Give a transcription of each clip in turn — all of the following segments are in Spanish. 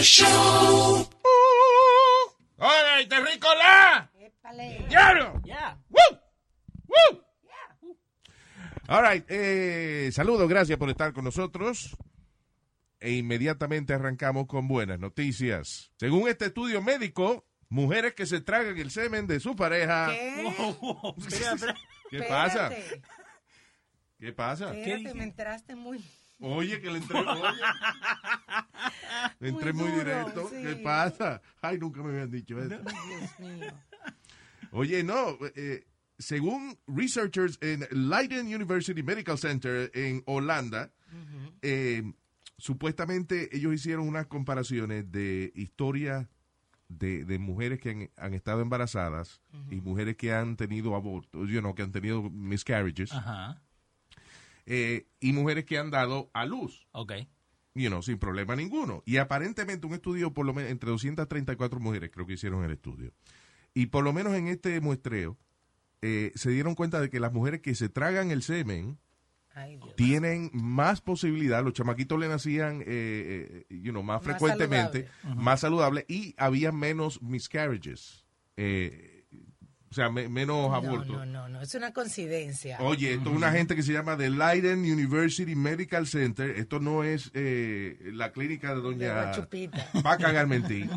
el show. ¡Hola, terrícola! Épale. ¡Diablo! Ya. ¡Woo! ¡Woo! All right, eh, saludos, gracias por estar con nosotros. E inmediatamente arrancamos con buenas noticias. Según este estudio médico, mujeres que se tragan el semen de su pareja. ¿Qué? ¿Qué pasa? Espérate, ¿Qué pasa? Espérate, me entraste muy... Oye, que le entré, oye. Le entré muy, Muy duro, directo. sí. ¿Qué pasa? Ay, nunca me habían dicho eso. Dios mío. Oye, no, eh, según researchers en Leiden University Medical Center en Holanda, eh, supuestamente ellos hicieron unas comparaciones de historias de, de mujeres que han, han estado embarazadas y mujeres que han tenido abortos, you know, que han tenido miscarriages, Ajá. Eh, y mujeres que han dado a luz. Ok. you know, sin problema ninguno. Y aparentemente un estudio, por lo menos entre 234 mujeres, creo que hicieron el estudio. Y por lo menos en este muestreo, eh, se dieron cuenta de que las mujeres que se tragan el semen Ay, tienen más posibilidad, los chamaquitos le nacían, eh, eh, you know, más, Más frecuentemente, más saludable, y había menos miscarriages. Eh, o sea, me- menos No, abortos. no, no, no, es una coincidencia. Oye, esto es una gente que se llama The Leiden University Medical Center. Esto no es eh, la clínica de doña la chupita. va a cagar mentir.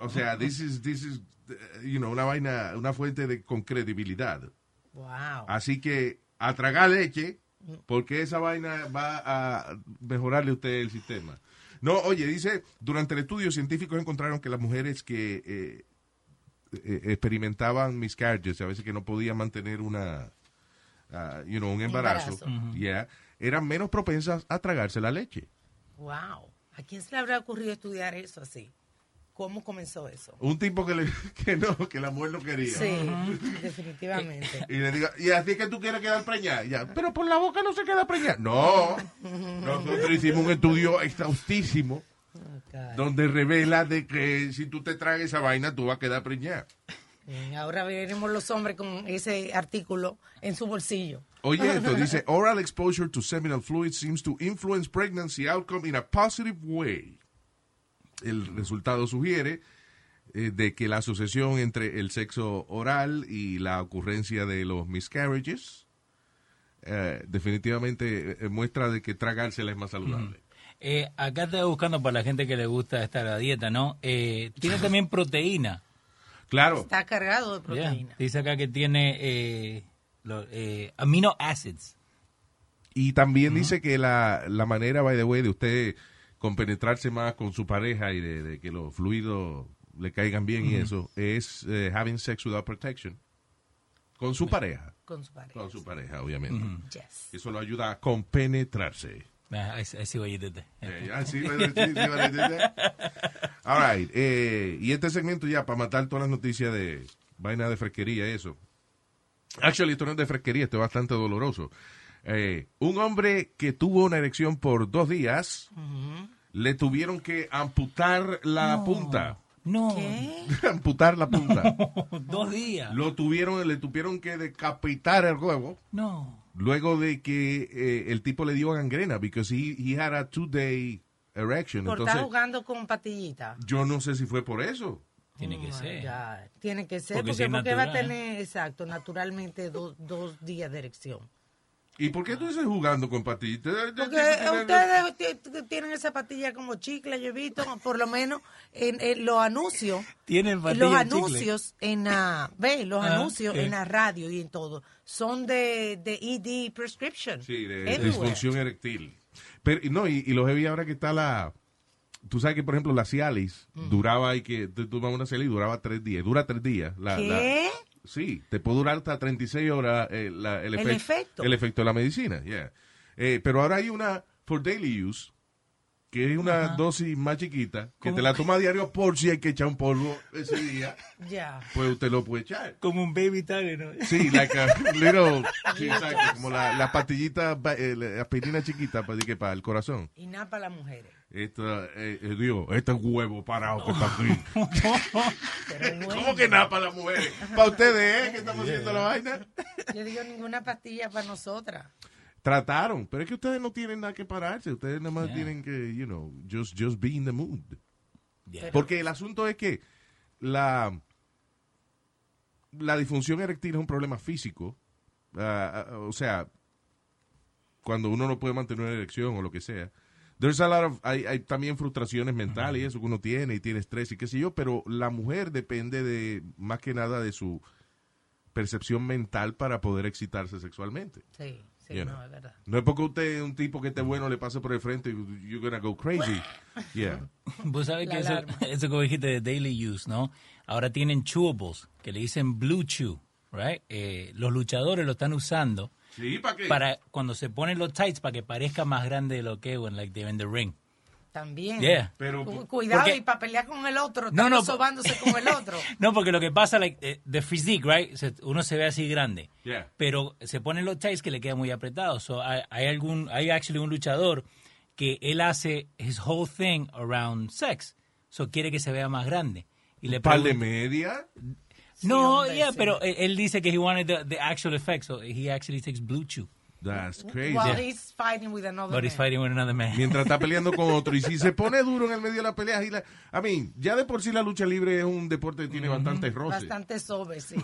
O sea, this is, this is, eh, you know, una vaina, una fuente de con credibilidad. Wow. Así que a tragar leche, porque esa vaina va a mejorarle a usted el sistema. No, oye, dice, durante el estudio científicos encontraron que las mujeres que eh, experimentaban miscarriages, a veces que no podían mantener una, ah, you know, un embarazo, Embarazo. yeah, eran menos propensas a tragarse la leche. Wow. ¿A quién se le habrá ocurrido estudiar eso así? ¿Cómo comenzó eso? Un tipo que, le, que no, que la mujer no quería. Sí, definitivamente. Y le diga, y así que tú quieres quedar preñada. Ya, pero por la boca no se queda preñada. No. Nosotros hicimos un estudio exhaustísimo. Donde revela de que si tú te tragas esa vaina, tú vas a quedar preñada. Bien, Ahora veremos los hombres con ese artículo en su bolsillo. Oye, esto dice, oral exposure to seminal fluid seems to influence pregnancy outcome in a positive way. El resultado sugiere eh, de que la asociación entre el sexo oral y la ocurrencia de los miscarriages eh, definitivamente eh, muestra de que tragársela es más saludable. Eh, acá estaba buscando para la gente que le gusta estar a dieta, ¿no? Eh, tiene también proteína. Claro, Está cargado de Yeah. proteína. Dice acá que tiene eh, lo- eh, amino acids. y también dice que la, la manera, by the way, de usted compenetrarse más con su pareja y de, de que los fluidos le caigan bien y eso, es eh, having sex without protection. Con su pareja. Con su pareja. Con su pareja, obviamente. Yes. Eso lo ayuda a compenetrarse. I, I see what you did there. Eh, ah, sí, bueno, sí, sí, vale, sí, sí. All right. eh, y este segmento ya para matar todas las noticias de vaina de fresquería, eso. Actually, esto no es de fresquería, esto es bastante doloroso. Eh, un hombre que tuvo una erección por dos días, le tuvieron que amputar la punta. No, ¿Qué? amputar la punta. dos días. Lo tuvieron, le tuvieron que decapitar el huevo. No. Luego de que eh, el tipo le dio gangrena, because he, he had a two-day erection. Por Entonces, estar jugando con patillita. yo no sé si fue por eso. Tiene que Oh ser. God. Tiene que ser, Porque porque, porque va a natural. tener, exacto, naturalmente do- dos días de erección. ¿Y por qué tú dices jugando con patitas? Porque ustedes tienen esa patilla como chicle, yo he visto, por lo menos en, en los anuncios. Tienen los patilla chicle. anuncios en la, ve, los Ah, anuncios ¿qué? en la radio y en todo son de, de ED prescription. Sí, de, Everywhere. disfunción erectil. Pero, y no, y, y lo heavy ahora que está la... Tú sabes que, por ejemplo, la Cialis duraba, y que tú tomabas una Cialis y duraba tres días. Dura tres días. La, la- ¿Qué? Sí, te puede durar hasta 36 horas eh, la- el, El efect- efecto. El efecto de la medicina, yeah. Eh, pero ahora hay una for daily use, que es una dosis más chiquita, que ¿Cómo? te la toma a diario por si hay que echar un polvo ese día, Ya. pues usted lo puede echar. Como un baby tag, ¿no? Sí, like a little, sí, exacto, como la, la pastillita, eh, la aspirina chiquita para, que para el corazón. Y nada para las mujeres. Esto, eh, eh, digo, este huevo parado que está aquí. ¿Cómo que nada para las mujeres? Para ustedes, ¿eh? Que estamos haciendo la vaina. yo digo ninguna pastilla para nosotras. Trataron, pero es que ustedes no tienen nada que pararse. Ustedes nada más Yeah. tienen que, you know, just, just be in the mood. Yeah. Porque el asunto es que la, la disfunción eréctil es un problema físico. Ah, ah, o sea, cuando uno no puede mantener una erección o lo que sea. There's a lot of- hay, hay también frustraciones mentales y eso que uno tiene y tiene estrés y qué sé yo, pero la mujer depende de más que nada de su percepción mental para poder excitarse sexualmente. Sí, sí, You no, know. es verdad. No es porque usted, un tipo que esté bueno, le pase por el frente y you're gonna go crazy. Yeah. Vos sabés que eso, eso que dijiste de daily use, ¿no? Ahora tienen chewables, que le dicen blue chew, right? Eh, los luchadores lo están usando Sí, ¿para qué? para cuando se ponen los tights para que parezca más grande de lo que es when like they're in the ring. También. Yeah. Pero, Cu- Cuidado Porque- y para pelear con el otro, No, no, sobándose con el otro. No, porque lo que pasa, like, eh, the physique, right? Uno se ve así grande. Yeah. Pero se ponen los tights que le quedan muy apretados. So, hay, hay algún, hay actually un luchador que él hace his whole thing around sex. So quiere que se vea más grande. Y le par de media. No, hombre, yeah, sí. pero él, él dice que he wanted the, the actual effect, so he actually takes blue chew. That's crazy. While he's fighting with another But he's man. fighting with another man. Mientras está peleando con otro. Y si se pone duro en el medio de la pelea, y la, a mí, ya de por sí la lucha libre es un deporte que tiene bastantes roces. Bastante sobe, sí.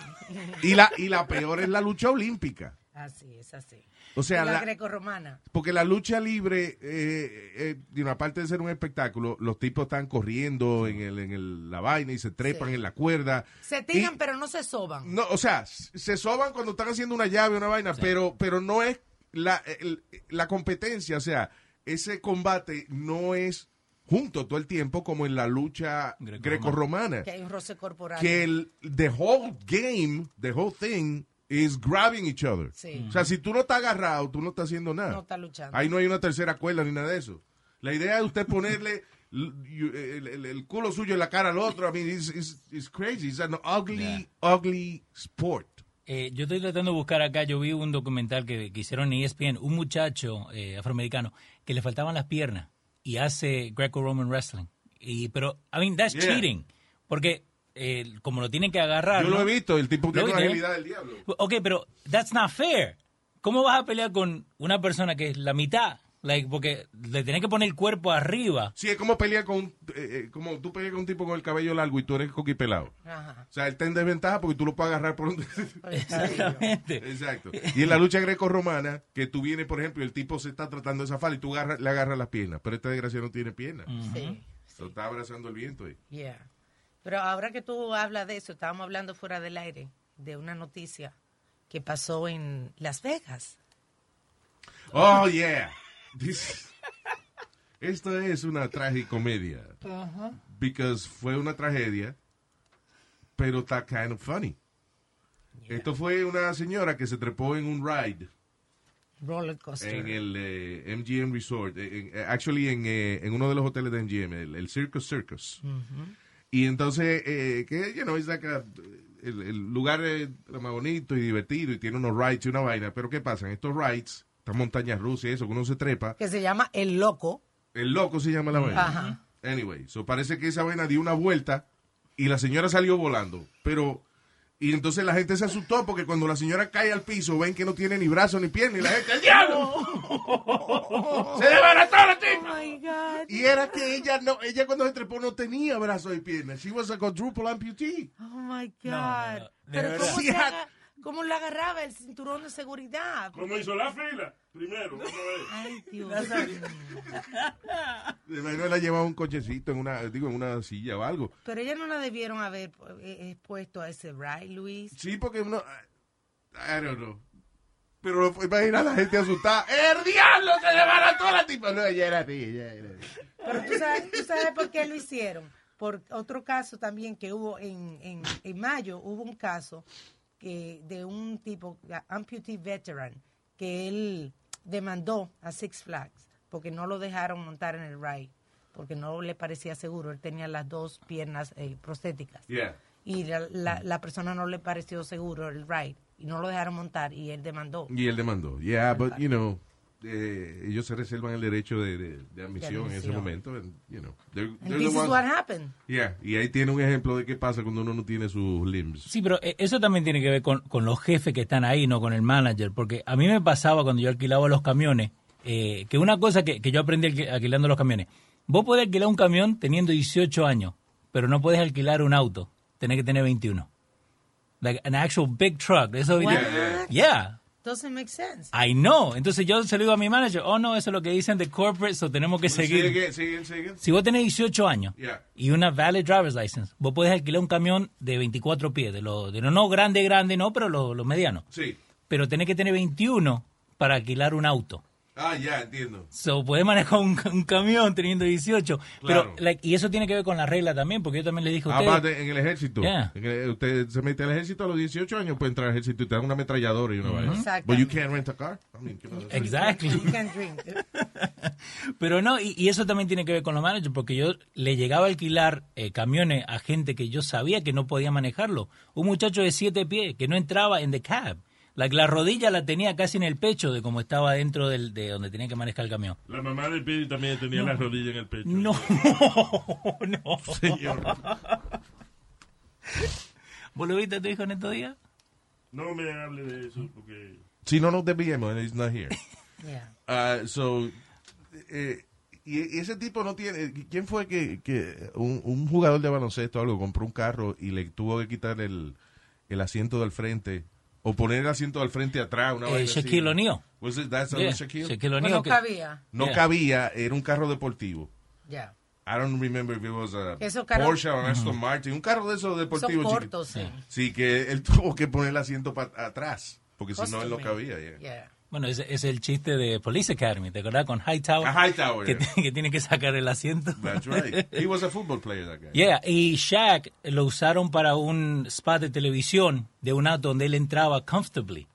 Y la, y la peor es la lucha olímpica. Así es, así. O sea, la, la- grecorromana. porque la lucha libre, eh, eh, de una parte de ser un espectáculo, los tipos están corriendo en, el, en el- la vaina y se trepan Sí. en la cuerda. Se tiran, Y- pero no se soban. No, o sea, se soban cuando están haciendo una llave o una vaina, pero, pero no es la, el- la competencia, o sea, ese combate no es junto todo el tiempo como en la lucha Grecorromana. grecorromana. Que hay un roce corporal. Que el the whole game, the whole thing is grabbing each other. Sí. O sea, si tú no estás agarrado, tú no estás haciendo nada. No está luchando. Ahí no hay una tercera cuerda ni nada de eso. La idea es usted ponerle el, el- el culo suyo en la cara al otro. I mean, it's, it's- it's crazy. It's an ugly, ugly sport. Eh, yo estoy tratando de buscar acá, yo vi un documental que, que hicieron en ESPN, un muchacho eh, afroamericano que le faltaban las piernas y hace Greco-Roman Wrestling. Y, pero, I mean, that's Yeah. cheating. Porque eh, como lo tienen que agarrar. Yo lo ¿no? he visto, el tipo ¿Lo tiene una viste? agilidad del diablo. Ok, pero that's not fair. ¿Cómo vas a pelear con una persona que es la mitad? Like, porque le tenés que poner el cuerpo arriba. Sí, es como pelear con, un- eh, eh, como tú peleas con un tipo con el cabello largo y tú eres coquipelado. Ajá. O sea, él está en desventaja porque tú lo puedes agarrar por un... Exactamente. Exacto. Y en la lucha greco-romana, que tú vienes, por ejemplo, y el tipo se está tratando de zafar y tú agarra- le agarras las piernas, pero esta desgracia no tiene piernas. Sí. Lo está abrazando el viento ahí. Yeah. Pero ahora que tú hablas de eso, estábamos hablando fuera del aire de una noticia que pasó en Las Vegas. Oh, yeah. This- Esto es una tragicomedia. Because fue una tragedia, pero está kind of funny. Esto fue una señora que se trepó en un ride Roller coaster. en el eh, MGM Resort, eh, en- eh, actually en, eh, en uno de los hoteles de MGM, el, el Circus Circus. Y entonces, eh, que, you know, es like a- el, el lugar es lo más bonito y divertido y tiene unos rides y una vaina, pero ¿qué pasa? En estos rides, estas montañas rusas y eso, que uno se trepa, que se llama El Loco. el loco se llama la vaina. Ajá. Anyway, so parece que esa vaina dio una vuelta y la señora salió volando, pero... Y entonces la gente se asustó porque cuando la señora cae al piso ven que no tiene ni brazo ni pierna y la gente, ¡el diablo! ¡Se desbarató la tipa! Oh my God. Y era que ella no, ella cuando se trepó no tenía brazos y piernas. She was a quadruple amputee. Oh my God. No, no, de Pero. ¿cómo, se cómo le agarraba el cinturón de seguridad? ¿Cómo hizo la fila? Primero, otra vez. Ay, Dios mío. De manera la llevaba un cochecito en una, digo, en una silla o algo. Pero ella no la debieron haber eh, expuesto a ese ride, Luis. Sí, porque uno, I don't know. Pero imagina a la gente asustada. ¡El diablo se desbarató la tipa! No, ella era así, ella era así. Pero tú sabes, tú sabes por qué lo hicieron. Por otro caso también que hubo en, en, en mayo, hubo un caso que de un tipo, amputee veteran, que él demandó a Six Flags porque no lo dejaron montar en el ride, porque no le parecía seguro. Él tenía las dos piernas eh, prostéticas. Yeah. Y la, la, la persona no le pareció seguro el ride y no lo dejaron montar y él demandó. Y él demandó. Yeah, but, you know, eh, ellos se reservan el derecho de, de, de admisión en ese momento. and, you know, they're- And they're this the is ones- what happened. Yeah, y ahí tiene un ejemplo de qué pasa cuando uno no tiene sus limbs. Sí, pero eh, eso también tiene que ver con, con los jefes que están ahí, no con el manager. Porque a mí me pasaba cuando yo alquilaba los camiones, eh, que una cosa que, que yo aprendí alqui- alquilando los camiones, vos podés alquilar un camión teniendo 18 años, pero no puedes alquilar un auto. Tenés que tener 21. Like an actual big truck. Eso? Yeah. Doesn't make sense. I know. Entonces yo se lo digo a mi manager, oh no, eso es lo que dicen de corporate, so tenemos que seguir. Sigue, sigue, sigue. Si vos tenés 18 años Yeah. y una valid driver's license, vos podés alquilar un camión de 24 pies, de lo, de lo no grande, grande, no, pero lo, lo mediano. Sí. Pero tenés que tener 21 para alquilar un auto. Ah, ya, entiendo. So, podés manejar un, un camión teniendo 18. Claro. Pero, like, y eso tiene que ver con la regla también, porque yo también le dije a ustedes. Aparte, en el ejército. Yeah. En el- usted se mete al ejército a los 18 años, puede entrar al ejército y te dan una ametralladora y una vaina. Exactamente. But you can't rent a car. I. Exactly. You can drink. Pero no, y, y eso también tiene que ver con los managers, porque yo le llegaba a alquilar eh, camiones a gente que yo sabía que no podía manejarlo. Un muchacho de siete pies que no entraba en the cab. La, la rodilla la tenía casi en el pecho de como estaba dentro del, de donde tenía que manejar el camión. La mamá de Pidi también tenía la rodilla en el pecho. No, no. Señor. ¿Vos lo viste a tu hijo en estos días? No me hable de eso porque... Si no nos desviemos, and he's not here. Yeah. Uh, so, eh, y y ese tipo no tiene. ¿Quién fue que, que un, un jugador de baloncesto o algo compró un carro y le tuvo que quitar el, el asiento del frente o poner el asiento del frente atrás? Una Eh? Shaquille O'Neal. Yeah, Shaquille? Shaquille Pues O'Neal. no cabía. No Yeah. cabía, era un carro deportivo. Ya. I don't remember if it was a Porsche o un Aston Martin, un carro de esos Son deportivos. chiqui- cortos, sí. Sí, que él tuvo que poner el asiento pa- atrás, porque si no él no cabía. yeah. Bueno, ese es el chiste de Police Academy, ¿te acordás? Con Hightower. A Hightower, Que, yeah. que tiene que sacar el asiento. That's right. He was a football player, that guy. Yeah, y Shaq lo usaron para un spot de televisión de un auto donde él entraba comfortably.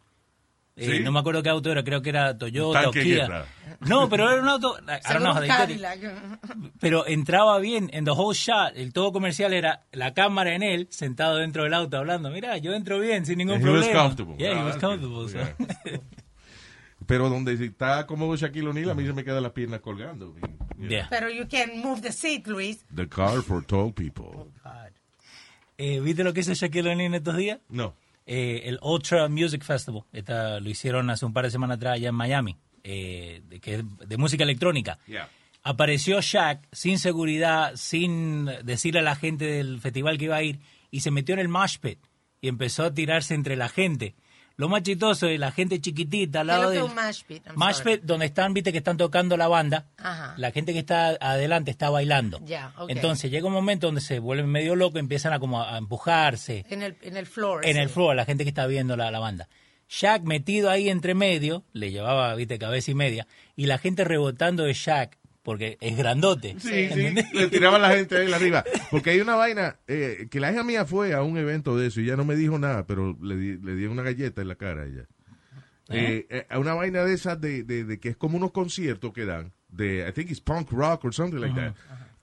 Eh, ¿Sí? no me acuerdo qué auto era, creo que era Toyota o Kia. No, pero era un auto, I don't know how un they did it. Cadillac. pero entraba bien en the whole shot. El todo comercial era la cámara en él, sentado dentro del auto hablando. Mira, yo entro bien, sin ningún And he was problema. comfortable. Yeah, he Ah, was comfortable. good. so. Yeah. Pero donde está cómodo Shaquille O'Neal, a mí se me quedan las piernas colgando. Yeah. Yeah. Pero you can move the seat, Luis. The car for tall people. God. Eh, ¿Viste lo que hizo Shaquille O'Neal estos días? No. eh, el Ultra Music Festival. Esta, lo hicieron hace un par de semanas atrás allá en Miami, eh, de, que de música electrónica. Yeah. Apareció Shaq sin seguridad, sin decirle a la gente del festival que iba a ir, y se metió en el mosh pit y empezó a tirarse entre la gente. Lo más chistoso es la gente chiquitita al ¿Qué es lado de es un mosh pit? I'm Mosh sorry. pit, donde están, viste que están tocando la banda, Ajá. la gente que está adelante está bailando. Entonces llega un momento donde se vuelven medio locos, empiezan a como a empujarse, En el, en el floor. en el floor, la gente que está viendo la, la banda. Shaq metido ahí entre medio, le llevaba, viste, cabeza y media, y la gente rebotando de Shaq, porque es grandote. Sí, sí, le tiraban la gente ahí arriba. Porque hay una vaina, eh, que la hija mía fue a un evento de eso y ella no me dijo nada, pero le di, le di una galleta en la cara a ella. Eh, eh, a una vaina de esas de, de, de que es como unos conciertos que dan, de, I think it's punk rock or something like that,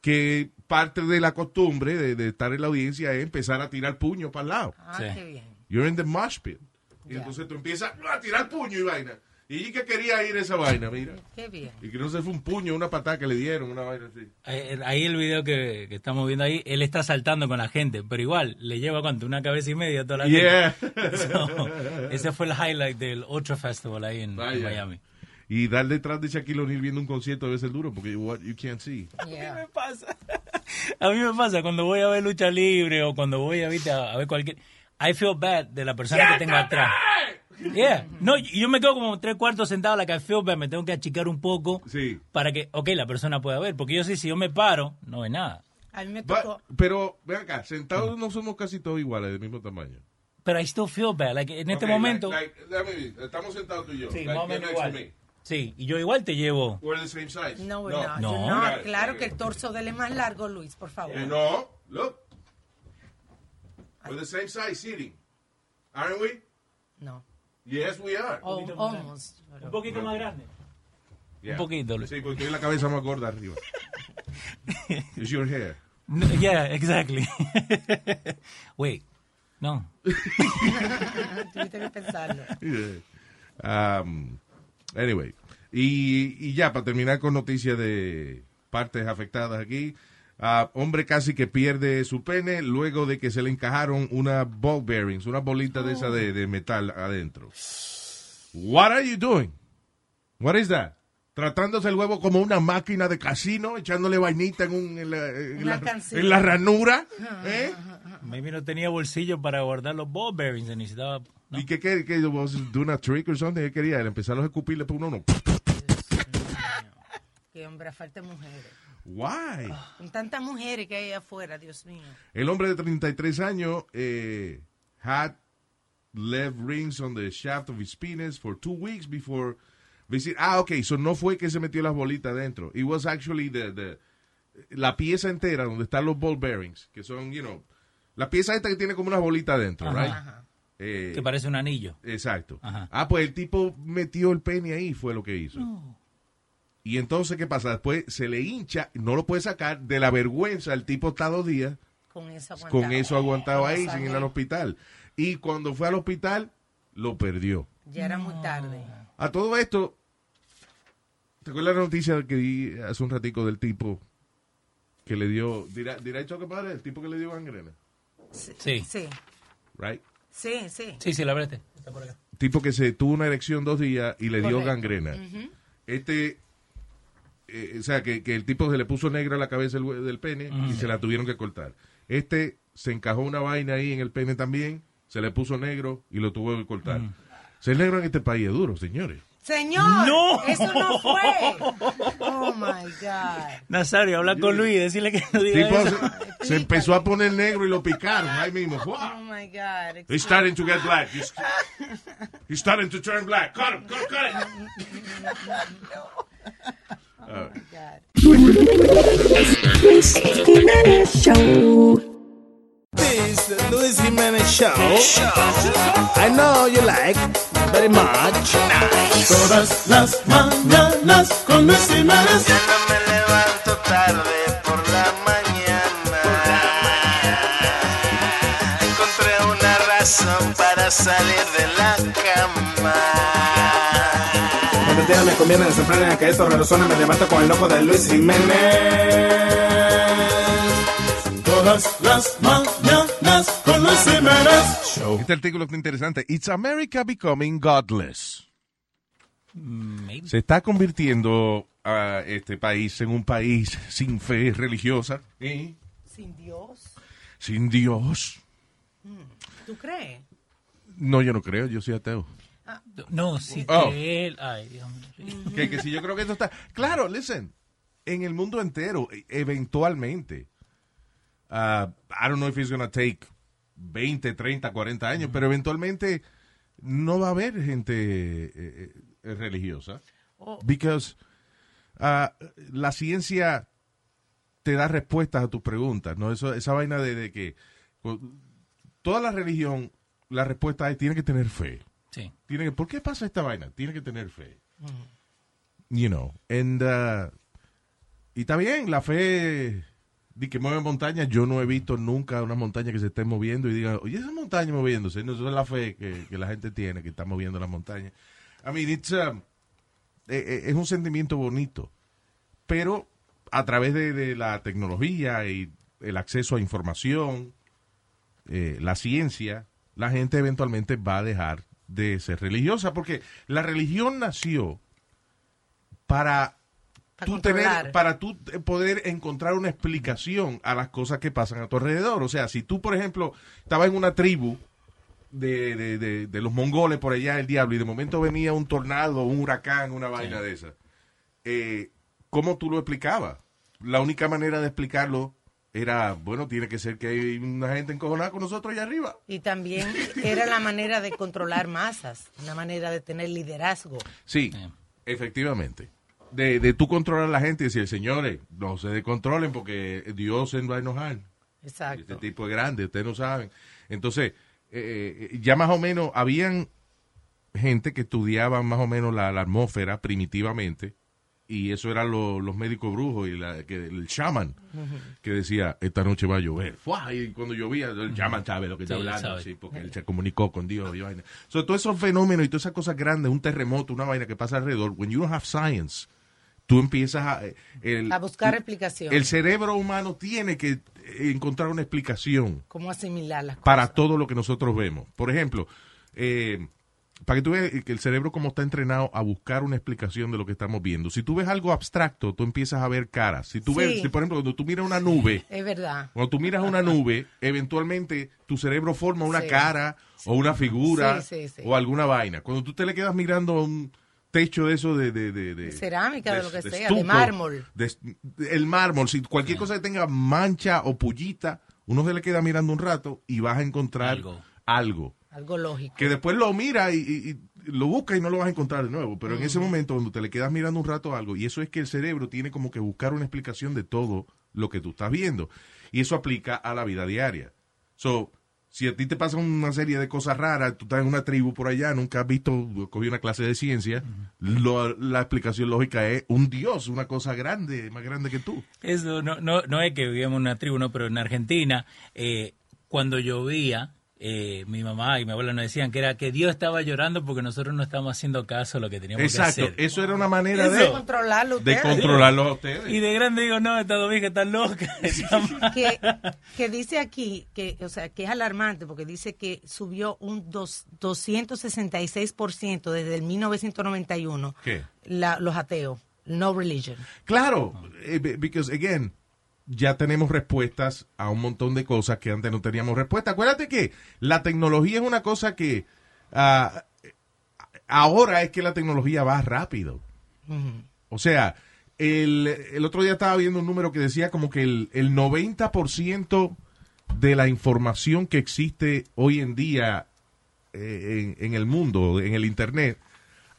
que parte de la costumbre de, de estar en la audiencia es empezar a tirar puño para el lado. Ah, Sí. qué bien. You're in the mosh pit. Y Ya. entonces tú empiezas a tirar puño y vaina. Y que quería ir esa vaina, mira. Qué bien. Y que no se fue un puño, una patada que le dieron, una vaina así. Eh, Ahí el video que, que estamos viendo ahí, él está saltando con la gente, pero igual, le lleva cuánto, una cabeza y media a toda la Yeah. gente. So, ese fue el highlight del Ultra Festival ahí en, en. Miami. Y dar detrás de Shaquille O'Neal viendo un concierto debe ser duro porque what you can't see. Yeah. pasa? A mí me pasa cuando voy a ver lucha libre o cuando voy a, a, a ver cualquier... I feel bad de la persona que tengo atrás. Yeah. No, yo me quedo como tres cuartos sentado, la que I feel bad, me tengo que achicar un poco Sí. para que, ok, la persona pueda ver. Porque yo sé, si yo me paro, no ve nada. A mí me But- tocó. pero, ve acá, sentados no somos casi todos iguales, del mismo tamaño. Pero I still feel bad. Like, en este Ok, momento... like- like, déjame ver, estamos sentados tú y yo. Sí, más o menos igual. me. Sí, y yo igual te llevo... We're the same size. No, we're. No. Not. Got it. Claro que el torso de él es más largo, Luis, por favor. Eh, no, look. We're the same size sitting. Aren't we? No. Yes, we are. Oh, almost. Un poquito más grande. Yeah. un poquito, Luis. Sí, porque tiene la cabeza más gorda arriba. It's your hair. No, yeah, exactly. Wait, no. Tuviste que pensarlo. Um, anyway, y, y ya para terminar con noticias de partes afectadas aquí, ah, hombre casi que pierde su pene luego de que se le encajaron una ball bearings, una bolita de esa de, de metal adentro. What are you doing? What is that? tratándose el huevo como una máquina de casino, echándole vainita en, un, en, la, en Una la- en la ranura. ¿eh? Maybe no tenía bolsillo para guardar los ball bearings, se necesitaba... ¿no? ¿Y qué qué? qué was doing a trick or something? ¿Qué quería? Empezar a escupirle por uno. uno. Que hombre, a falta mujeres. Why? Con tantas mujeres que hay afuera, Dios mío. El hombre de 33 años eh, had left rings on the shaft of his penis for two weeks before visit. Ah, ok, so no fue que se metió las bolitas dentro. It was actually the, the- la pieza entera donde están los ball bearings, que son, you know, la pieza esta que tiene como unas bolitas dentro, Ajá. right? Ajá. Eh, Que parece un anillo. Exacto. Ajá. Ah, pues el tipo metió el pene ahí, fue lo que hizo. Y entonces, ¿qué pasa? Después se le hincha, no lo puede sacar, de la vergüenza, el tipo está dos días Con eso aguantado. con eso aguantado ahí, sin ir al hospital. Y cuando fue al hospital, lo perdió. Ya era muy tarde. A todo esto, ¿te acuerdas la noticia que di hace un ratico del tipo que le dio, dirá, dirá hecho que padre, el tipo que le dio gangrena, Sí. Sí. Sí, right? sí, sí. Sí, sí, la brete. Está por acá. Tipo que se tuvo una erección dos días y le dio gangrena. Este, eh, o sea, que, que el tipo se le puso negro a la cabeza del, pene y se la tuvieron que cortar. Este se encajó una vaina ahí en el pene también, se le puso negro y lo tuvo que cortar. Ser negro en este país es duro, señores. Señor, ¡No! eso no fue. Oh my God. Nazario, habla con Luis y decirle que no diga Tipo eso. se, se empezó a poner negro y lo picaron ahí mismo. Oh my God. He's starting to get black. He's, he's starting to turn black. Cut him, cut, cut it. Oh my God. This the Luis Jimenez Show. I know you like very much. Todas las mañanas con Luis Jiménez. Ya no me levanto tarde por la mañana. Encontré una razón para salir de la cama. Día me conviene desenfrenar que esto resuena, me levanto con el loco de Luis Jiménez. Todas las mañanas con Luis Jiménez. Show. Este artículo está interesante. It's America becoming godless. Maybe. Se está convirtiendo a este país en un país sin fe religiosa, ¿eh? Sin Dios. sin Dios. ¿Tú crees? No, yo no creo, yo soy ateo. No, sí Oh. que él... Ay, Dios mío. Que, que si yo creo que esto está... Claro, listen, en el mundo entero, e- eventualmente, uh, I don't know if it's gonna take 20, 30, 40 años, pero eventualmente no va a haber gente eh, eh, religiosa. Oh. Because uh, la ciencia te da respuestas a tus preguntas, ¿no? Eso, esa vaina de, de que toda la religión, la respuesta es tiene que tener fe. Sí. Tiene que, ¿Por qué pasa esta vaina? Tiene que tener fe. You know, and, uh, y está bien, la fe de que mueve montañas, yo no he visto nunca una montaña que se esté moviendo y diga, oye, esa montaña moviéndose, no, eso es la fe que, que la gente tiene, que está moviendo la montaña. I mean, it's, um, eh, eh, es un sentimiento bonito, pero a través de, de la tecnología y el acceso a información, eh, la ciencia, la gente eventualmente va a dejar de ser religiosa, porque la religión nació para Para tú tener, para tú poder encontrar una explicación a las cosas que pasan a tu alrededor. O sea, si tú, por ejemplo, estabas en una tribu de, de, de- de los mongoles por allá, el diablo, y de momento venía un tornado, un huracán, una vaina de esa, eh, ¿cómo tú lo explicabas? La única manera de explicarlo era, bueno, tiene que ser que hay una gente encojonada con nosotros allá arriba. Y también era la manera de controlar masas, una manera de tener liderazgo. Sí, efectivamente. De, de tú controlar a la gente y decir, señores, no se descontrolen porque Dios se va a enojar. Este Exacto. tipo es grande, ustedes no saben. Entonces, eh, eh, ya más o menos, habían gente que estudiaban más o menos la, la atmósfera primitivamente, y eso eran lo- los médicos brujos y la, que, el shaman, que decía, esta noche va a llover. ¡Fua! Y cuando llovía, el shaman sabe lo que está Sí, hablando, sí, porque él se comunicó con Dios y vaina. So, todos esos fenómenos y todas esas cosas grandes, un terremoto, una vaina que pasa alrededor, when you don't have science, tú empiezas a... eh, el- A buscar explicaciones. el cerebro humano tiene que eh, encontrar una explicación ¿Cómo asimilar las cosas? para todo lo que nosotros vemos. Por ejemplo, eh, para que tú veas que el cerebro como está entrenado a buscar una explicación de lo que estamos viendo. Si tú ves algo abstracto, tú empiezas a ver caras. Si tú Sí. ves, si, por ejemplo, cuando tú miras una nube, Es verdad. cuando tú miras una nube, eventualmente tu cerebro forma una Sí. cara o una figura Sí, sí, sí. o alguna vaina. Cuando tú te le quedas mirando un techo de eso de... De, de- cerámica, de lo que sea, de estuco, mármol. de- de- el mármol, si cualquier cosa que tenga mancha o pullita, uno se le queda mirando un rato y vas a encontrar Algo. algo Algo lógico. que después lo mira y, y- y lo busca y no lo vas a encontrar de nuevo. Pero en ese momento, cuando te le quedas mirando un rato algo, y eso es que el cerebro tiene como que buscar una explicación de todo lo que tú estás viendo. Y eso aplica a la vida diaria. So, si a ti te pasa una serie de cosas raras, tú estás en una tribu por allá, nunca has visto, cogido una clase de ciencia, lo- la explicación lógica es un dios, una cosa grande, más grande que tú. Eso no, no, no es que vivíamos en una tribu, no, pero en Argentina, eh, cuando llovía, eh, mi mamá y mi abuela nos decían que era que Dios estaba llorando porque nosotros no estábamos haciendo caso a lo que teníamos Exacto, que hacer. eso era una manera De de, controlarlo de ustedes. controlarlo a ustedes. Y de grande digo, no, esta dominga está loca. que, que dice aquí que o sea que es alarmante porque dice que subió un dos, 266% desde el 1991 ¿Qué? la- los ateos no religion Claro, eh, be- because again, ya tenemos respuestas a un montón de cosas que antes no teníamos respuesta. Acuérdate que la tecnología es una cosa que ah, ahora es que la tecnología va rápido. O sea, el, el otro día estaba viendo un número que decía como que el, el 90% de la información que existe hoy en día eh, en, en el mundo, en el Internet,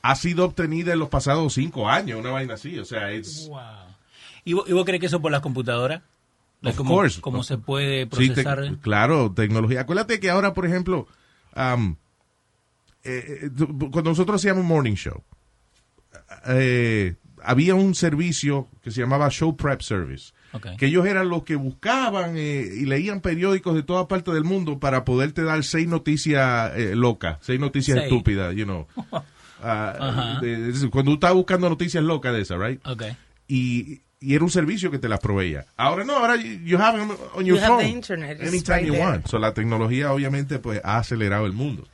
ha sido obtenida en los pasados cinco años, una vaina así. O sea, es... Wow. ¿Y vos, y vos crees que eso por las computadoras? Of ¿Cómo, course. cómo se puede Sí, te- procesar? claro, tecnología. Acuérdate que ahora, por ejemplo, eh, eh, cuando nosotros hacíamos morning show, eh, había un servicio que se llamaba Show Prep Service. Que ellos eran los que buscaban eh, y leían periódicos de toda parte del mundo para poderte dar seis noticias locas, seis noticias Seis. estúpidas, you know. Ah, Ajá. de- de- cuando tú estás buscando noticias locas de esas, right? Ok. y, y era un servicio que te las proveía. Ahora no, ahora you have them on your You have phone. the internet, anytime right you there. want. So, la tecnología obviamente pues ha acelerado el mundo.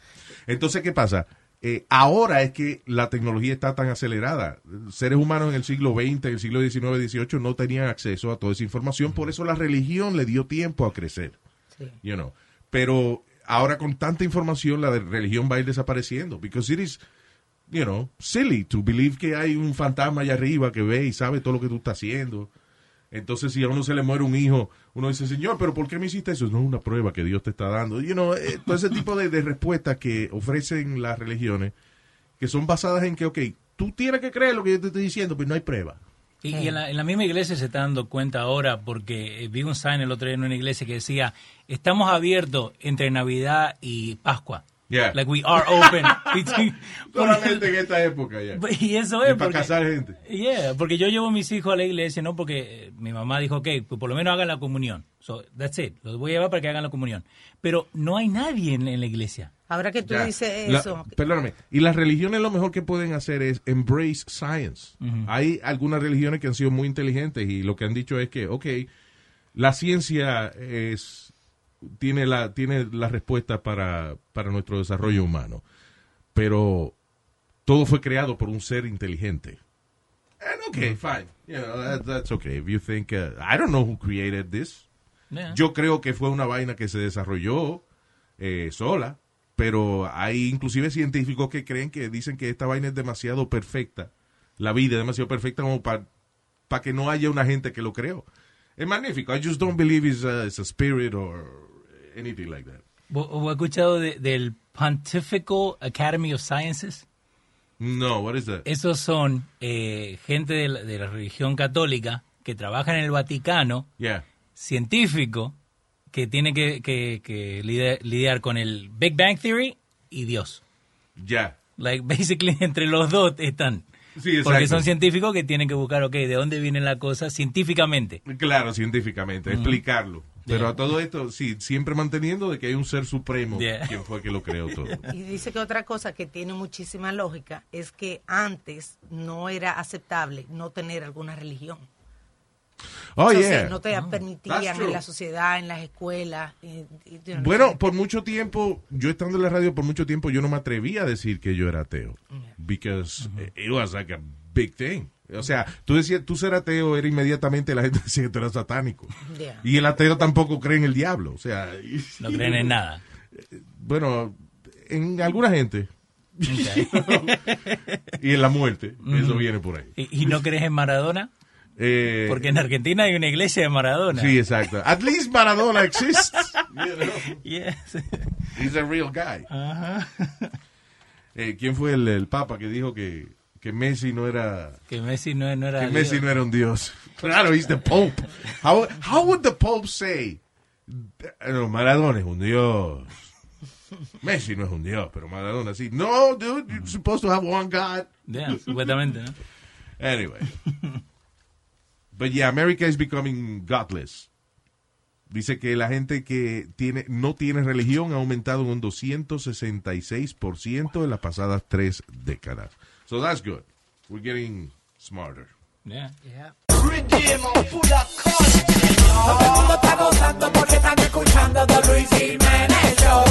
Entonces, ¿qué pasa? Eh, ahora es que la tecnología está tan acelerada. Seres humanos en el siglo XX, en el siglo XIX, XVIII no tenían acceso a toda esa información. Por eso la religión le dio tiempo a crecer. Sí. You know. Pero ahora con tanta información la de religión va a ir desapareciendo. Because it is, you know, silly to believe que hay un fantasma allá arriba que ve y sabe todo lo que tú estás haciendo. Entonces, si a uno se le muere un hijo, uno dice, Señor, pero ¿por qué me hiciste eso? No es una prueba que Dios te está dando. You know, eh, todo ese tipo de, de respuestas que ofrecen las religiones, que son basadas en que, ok, tú tienes que creer lo que yo te estoy diciendo, pero no hay prueba. Y, y en, la, en la misma iglesia se está dando cuenta ahora, porque eh, vi un sign el otro día en una iglesia que decía, estamos abiertos entre Navidad y Pascua. Yeah. Like we are open. Solamente en esta época ya. y eso Y es para porque, casar gente. Yeah, porque yo llevo a mis hijos a la iglesia, ¿no? Porque eh, mi mamá dijo, ok, pues por lo menos hagan la comunión. So, that's it. Los voy a llevar para que hagan la comunión. Pero no hay nadie en, en la iglesia. ahora que tú dices La- eso perdóname. Y las religiones lo mejor que pueden hacer es embrace science. Hay algunas religiones que han sido muy inteligentes y lo que han dicho es que, ok, la ciencia es tiene la tiene la respuesta para, para nuestro desarrollo humano, pero todo fue creado por un ser inteligente. And okay, fine. You know, that- that's okay. If you think, uh, I don't know who created this. Yeah. Yo creo que fue una vaina que se desarrolló eh, sola, pero hay inclusive científicos que creen que dicen que esta vaina es demasiado perfecta, la vida es demasiado perfecta como para que no haya una gente que lo creó. Es magnífico. I just don't believe it's a, it's a spirit or anything like that. ¿Vos, vos has escuchado de- del Pontifical Academy of Sciences? No, what is that? Esos son eh, gente de la, de la religión católica que trabajan en el Vaticano, Yeah. científico, que tiene que, que- que lidiar, lidiar con el Big Bang Theory y Dios. Ya. Like, basically, entre los dos están. Sí. Porque son científicos que tienen que buscar, ok, de dónde viene la cosa científicamente. Claro, científicamente, explicarlo. Pero Yeah. a todo esto, sí, siempre manteniendo de que hay un ser supremo Yeah. quien fue que lo creó todo. y dice que otra cosa que tiene muchísima lógica es que antes no era aceptable no tener alguna religión Oh, Entonces, yeah. no te That's permitían en la sociedad, en las escuelas. y- y- you know, Bueno, por mucho tiempo, yo estando en la radio por mucho tiempo, yo no me atrevía a decir que yo era ateo. Because it was like a big thing. O sea, tú decías, tú ser ateo era inmediatamente la gente decía que tú eras satánico. Yeah. Y el ateo tampoco cree en el diablo. O sea, y- No creen en nada. bueno, en alguna gente. Y en la muerte. Eso viene por ahí. ¿Y, y no crees en Maradona? Eh, Porque en Argentina hay una iglesia de Maradona. Sí, exacto. At least Maradona exists. You know? Yes. He's a real guy. Eh, ¿Quién fue el, el papa que dijo que, que Messi no era Que Messi no, no era que Messi Dios. no era un dios? Claro, he's the Pope. How, how would the Pope say? No, Maradona es un dios. Messi no es un dios, pero Maradona sí. No, dude, you're supposed to have one God. Yeah, supuestamente, ¿no? Anyway. But yeah, America is becoming godless. Dice que la gente que tiene no tiene religión ha aumentado en un 266% en las pasadas tres décadas. So that's good. We're getting smarter. Yeah. Yeah. Todo el mundo está gozando porque están escuchando The Luis Jiménez Show.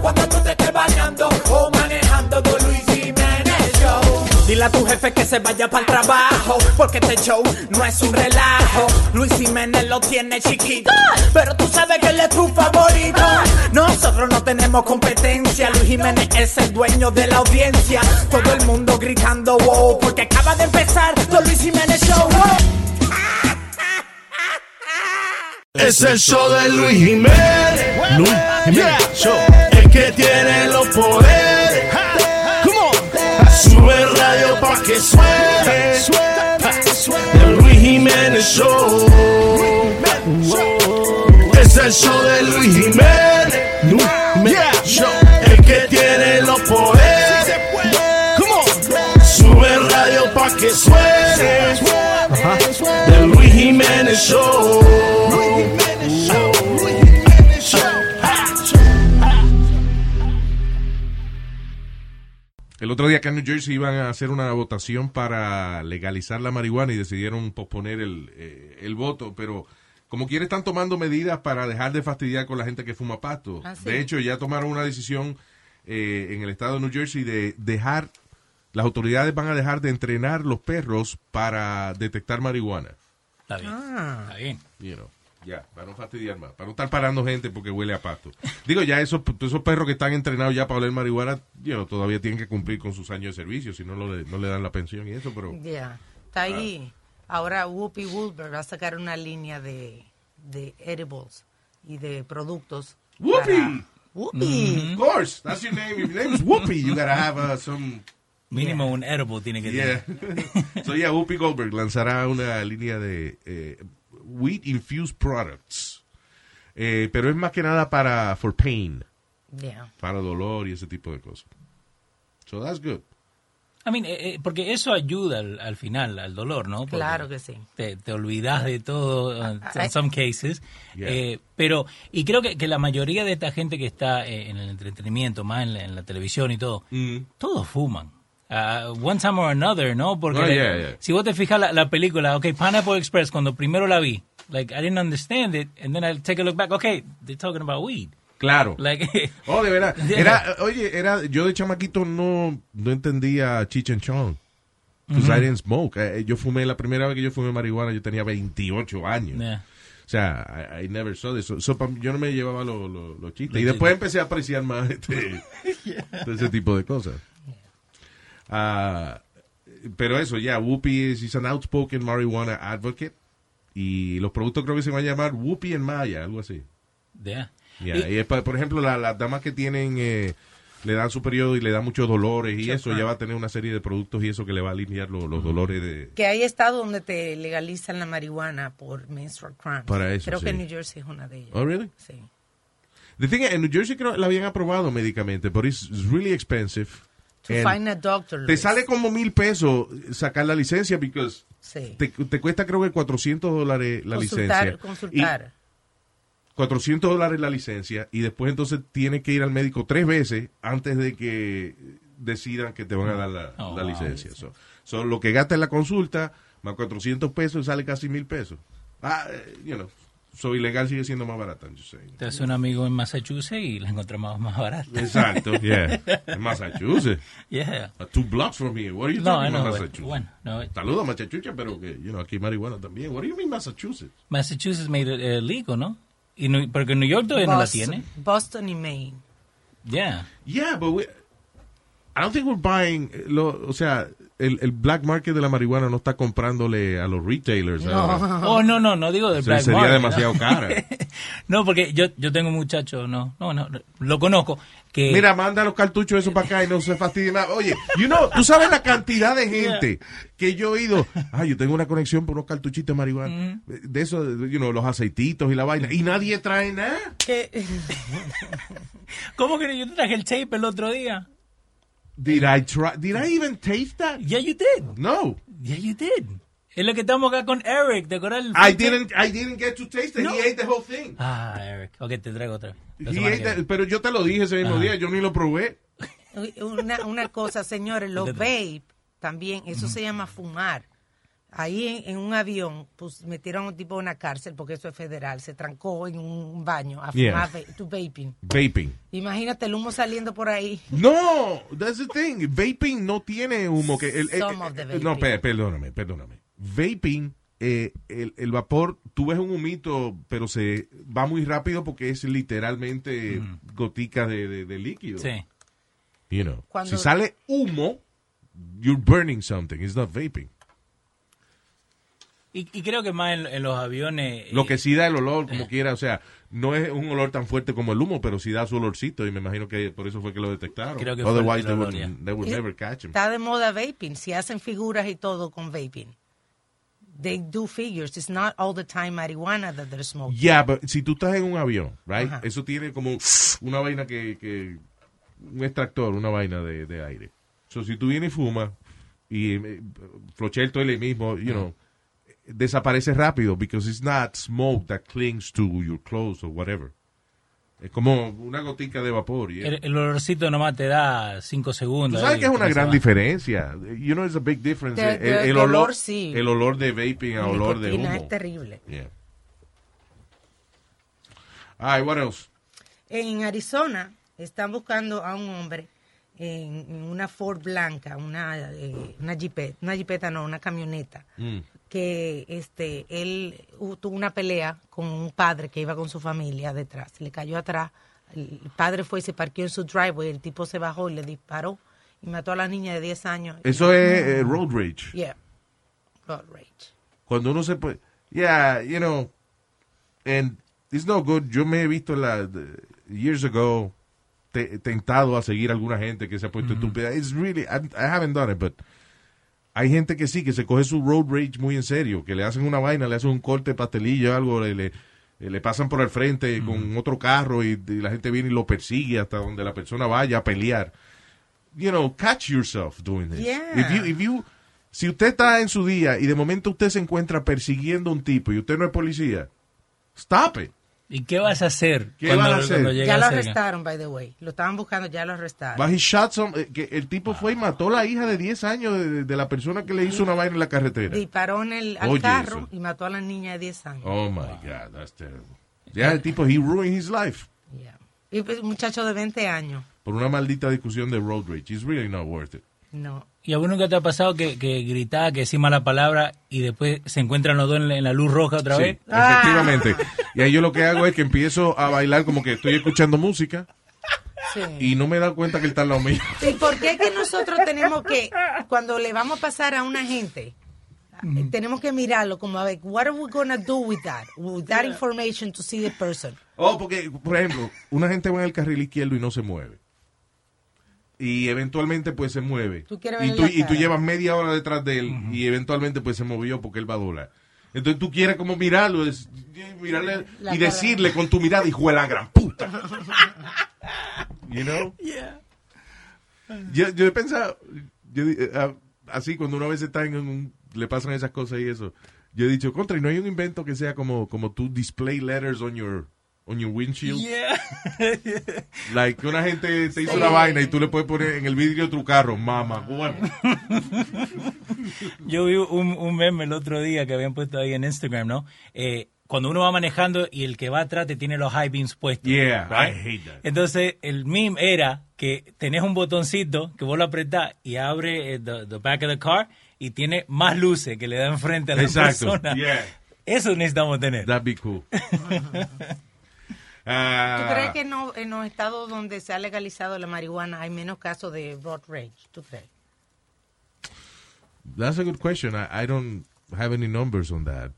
Cuando tú te estés bañando o manejando The Luis Jiménez Show. Dile a tu jefe que se vaya para el trabajo, porque este show no es un relajo. Luis Jiménez lo tiene chiquito, pero tú sabes que él es tu favorito. Nosotros no tenemos competencia, Luis Jiménez es el dueño de la audiencia. Todo el mundo gritando wow, porque acaba de empezar The Luis Jiménez Show. wow. Es el show de Luis Jiménez. Luis Jiménez Show. El que tiene los poderes. Suene. El Luis Jiménez Show. Es el show de Luis Jiménez. Show. El que tiene los poderes. Sube el radio pa' que suene. The Luis Jiménez Show. El otro día acá en New Jersey iban a hacer una votación para legalizar la marihuana y decidieron posponer el, eh, el voto, pero como quiere están tomando medidas para dejar de fastidiar con la gente que fuma pasto. Ah, sí. De hecho, ya tomaron una decisión eh, en el estado de New Jersey de dejar, las autoridades van a dejar de entrenar los perros para detectar marihuana. Está bien. Ah. Está bien. You know, ya, para no fastidiar más, para no estar parando gente porque huele a pasto. Digo, ya esos, esos perros que están entrenados ya para oler marihuana, you know, todavía tienen que cumplir con sus años de servicio, si no, no le, no le dan la pensión y eso, pero... Yeah. Está ahí. Ahora Whoopi Goldberg va a sacar una línea de, de edibles y de productos. Whoopi! para- Whoopi. Of course, that's your name. If your name is Whoopi, you gotta have uh, some... Mínimo un edible tiene que Yeah. tener. so yeah, Whoopi Goldberg lanzará una línea de eh, wheat infused products. Eh, pero es más que nada para for pain, Yeah. para dolor y ese tipo de cosas. So that's good. I mean, eh, eh, porque eso ayuda al, al final, al dolor, ¿no? Porque Claro que sí. Te, te olvidas de todo, uh, I- en some cases. Yeah. Eh, pero, y creo que, que la mayoría de esta gente que está eh, en el entretenimiento, más en la, en la televisión y todo, todos fuman. Uh, one time or another, ¿no? Porque Oh, le- yeah, yeah. si vos te fijas la, la película, ok, Pineapple Express, cuando primero la vi, like, I didn't understand it, and then I take a look back, okay, they're talking about weed. Claro. Like, Oh, de verdad. Era, oye, era, yo de chamaquito no, no entendía Cheech and Chong. Because I didn't smoke. Eh, Yo fumé, la primera vez que yo fumé marihuana, yo tenía 28 años. yeah. O sea, I, I never saw this. So, yo no me llevaba los los chistes. Y después empecé a apreciar más este, ese tipo de cosas. Ah, pero eso, ya, Whoopi is, an outspoken marijuana advocate. Y los productos creo que se van a llamar Whoopi en Maya, algo así. Yeah. Ya, Y- y es pa- por ejemplo, la- las damas que tienen, eh, le dan su periodo y le dan muchos dolores y eso, ya va a tener una serie de productos y eso que le va a aliviar lo- los dolores de... Que hay estados donde te legalizan la marihuana por menstrual cramps. Para eso, Creo sí. que New Jersey es una de ellas. Oh, really? Sí. The thing is, en New Jersey creo que la habían aprobado médicamente, pero es really expensive. To And find a doctor. te sale como mil pesos sacar la licencia, because Sí. te, te cuesta creo que 400 dólares la consultar, licencia. consultar. Y 400 dólares la licencia y después entonces tienes que ir al médico tres veces antes de que decidan que te van a dar la, Oh, la wow. licencia. So, so, lo que gasta en la consulta, más 400 pesos, sale casi mil pesos. Ah, eh, you know, so ilegal sigue siendo más barata. Saying. Entonces un amigo en Massachusetts y la encontramos más barata. Exacto, yeah. En Massachusetts. Yeah. Uh, two blocks from here. What are you No, talking no, about bueno, Massachusetts? bueno, no, Saludos Massachusetts, pero que, you know, aquí marihuana también. What do you mean Massachusetts? Massachusetts made it legal, ¿no? Y New- porque New York todavía no la Boston, tiene. Boston y Maine. Yeah. Yeah, but we, I don't think we're buying, lo, o sea, el, el black market de la marihuana no está comprándole a los retailers. ahora. Oh, no, no, no digo del black sería market, demasiado ¿no? cara. no, porque yo, yo tengo un muchacho, no, no, no, lo conozco, que... Mira, manda los cartuchos eso para acá y no se fastidie más. Oye, you know, tú sabes la cantidad de gente que yo he oído. Ah, yo tengo una conexión por unos cartuchitos de marihuana. De eso, you know, los aceititos y la vaina. Y nadie trae nada. ¿Cómo que yo te traje el tape el otro día? Did I try? Did I even taste that? Yeah, you did. No. Yeah, you did. Es lo que estamos acá con Eric, ¿te acuerdas? el I didn't, I didn't get to taste it. No. He ate the whole thing. Ah, Eric. Ok, te traigo otra. The- pero yo te lo dije ese mismo Ajá. día, yo ni lo probé. una, una cosa, señores, los vape también, eso se llama fumar. Ahí en, en un avión, pues metieron a un tipo en una cárcel porque eso es federal. Se trancó en un baño a Yeah. fumar va- tu vaping. Vaping. Imagínate el humo saliendo por ahí. No, that's the thing. Vaping no tiene humo. Que el, Some eh, of the eh, no, vaping. pe- perdóname, perdóname. Vaping, eh, el, el vapor, tú ves un humito, pero se va muy rápido porque es literalmente goticas de, de- de líquido. Sí. You know. Cuando- Si sale humo, you're burning something. It's not vaping. Y, y creo que más en, en los aviones... Lo eh, que sí da el olor, como quiera, o sea, no es un olor tan fuerte como el humo, pero sí da su olorcito y me imagino que por eso fue que lo detectaron. Creo que fue Otherwise, el they would, they would Y- never catch him. Está de moda vaping. Si hacen figuras y todo con vaping. They do figures. It's not all the time marijuana that they're smoking. Yeah, but si tú estás en un avión, right? Ajá. Eso tiene como una vaina que, que un extractor, una vaina de, de aire. So, si tú vienes y fumas y eh, flochea el toile mismo, you know, desaparece rápido because it's not smoke that clings to your clothes or whatever. Es como una gotica de vapor. y- El, el olorcito nomás te da cinco Tú segundos. sabes ahí, que es una gran diferencia. You know, it's a big difference. De- el, de- el de olor, olor, sí. el olor de vaping a olor de humo. es terrible. Yeah. All right, what else? En Arizona están buscando a un hombre en, en una Ford blanca, una, eh, una jipeta, una jipeta no, una camioneta, Mm. Que este él tuvo una pelea con un padre que iba con su familia detrás, le cayó atrás, el padre fue y se parqueó en su driveway, el tipo se bajó y le disparó y mató a la niña de 10 años. Eso es eh, road rage. Yeah, road rage. Cuando uno se puede. Yeah, you know. And it's no good. Yo me he visto la, the- years ago te- tentado a seguir a alguna gente que se ha puesto estúpida. It's really. I, I haven't done it, but. Hay gente que sí, que se coge su road rage muy en serio, que le hacen una vaina, le hacen un corte pastelillo, algo, le, le, le pasan por el frente con otro carro y, y la gente viene y lo persigue hasta donde la persona vaya a pelear. You know, catch yourself doing this. Yeah. If you, if you, si usted está en su día y de momento usted se encuentra persiguiendo a un tipo y usted no es policía, stop it. ¿Y qué vas a hacer? ¿Qué vas a hacer? cuando Ya lo arrestaron, by the way. Lo estaban buscando, ya lo arrestaron. But he shot some- eh, que el tipo fue y mató a la hija de 10 años de, de la persona que le hizo una vaina en la carretera. Disparó en el, al Oye, carro eso. y mató a la niña de 10 años. Oh my God, that's terrible. Ya el tipo, he ruined his life Yeah. Y pues, un muchacho de 20 años. por una maldita discusión de road rage. It's really not worth it. No. ¿Y a vos nunca te ha pasado que, que gritaba, que decís mala palabra y después se encuentran los dos en la, en la luz roja otra Sí, vez? efectivamente. Y ahí yo lo que hago es que empiezo a bailar como que estoy escuchando música Sí. y no me he dado cuenta que él está al lado mío. ¿Y por qué que nosotros tenemos que, cuando le vamos a pasar a una gente, eh, tenemos que mirarlo como a ver, what are we gonna do with that? With that information to see the person. Oh, porque, por ejemplo, una gente va en el carril izquierdo y no se mueve. Y eventualmente pues se mueve. Tú quieres y, tú, y tú llevas media hora detrás de él y eventualmente pues se movió porque él va a doblar. Entonces tú quieres como mirarlo es- mirarle La y cara. decirle con tu mirada, hijo de la gran puta. you know? Yo, yo he pensado, yo, eh, ah, así cuando una vez está en un, le pasan esas cosas y eso, yo he dicho, contra, y no hay un invento que sea como, como tú display letters on your, on your windshield. Yeah. Like que una gente te hizo una vaina y tú le puedes poner en el vidrio de tu carro, mamá, bueno. Yo vi un, un meme el otro día que habían puesto ahí en Instagram, ¿no? Eh, cuando uno va manejando y el que va atrás te tiene los high beams puestos. Yeah, I hate that. Entonces, el meme era que tenés un botoncito que vos lo apretás y abre eh, the, the back of the car y tiene más luces que le dan frente a la Exacto, persona. yeah. Eso necesitamos tener. That'd be cool. ¿Tú Ah, crees que no, en los estados donde se ha legalizado la marihuana hay menos casos de road rage? ¿Tú crees? That's a good question. I, I don't have any numbers on that.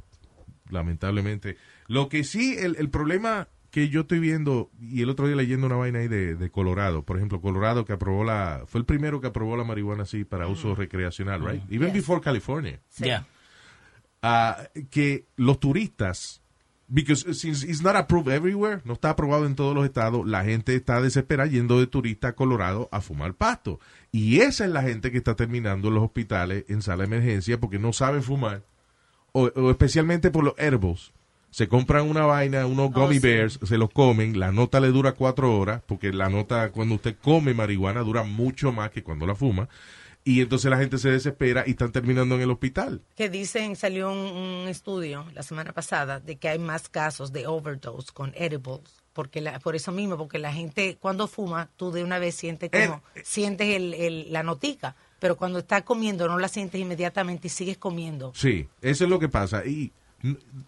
Lamentablemente. Lo que sí, el, el problema que yo estoy viendo, y el otro día leyendo una vaina ahí de, de Colorado, por ejemplo, Colorado que aprobó la, fue el primero que aprobó la marihuana así para uso recreacional, right? Even before California. Ya. Ah, que los turistas, because since it's not approved everywhere, no está aprobado en todos los estados, la gente está desesperada yendo de turista a Colorado a fumar pasto. Y esa es la gente que está terminando en los hospitales en sala de emergencia porque no saben fumar, o, o especialmente por los herbos. Se compran una vaina, unos gummy bears, se los comen, la nota le dura cuatro horas, porque la nota cuando usted come marihuana dura mucho más que cuando la fuma. Y entonces la gente se desespera y están terminando en el hospital. Que dicen, salió un, un estudio la semana pasada de que hay más casos de overdose con edibles. Porque la- por eso mismo, porque la gente cuando fuma, tú de una vez sientes como, sientes el, el- la notica. Pero cuando estás comiendo, no la sientes inmediatamente y sigues comiendo. Sí, eso es lo que pasa. Y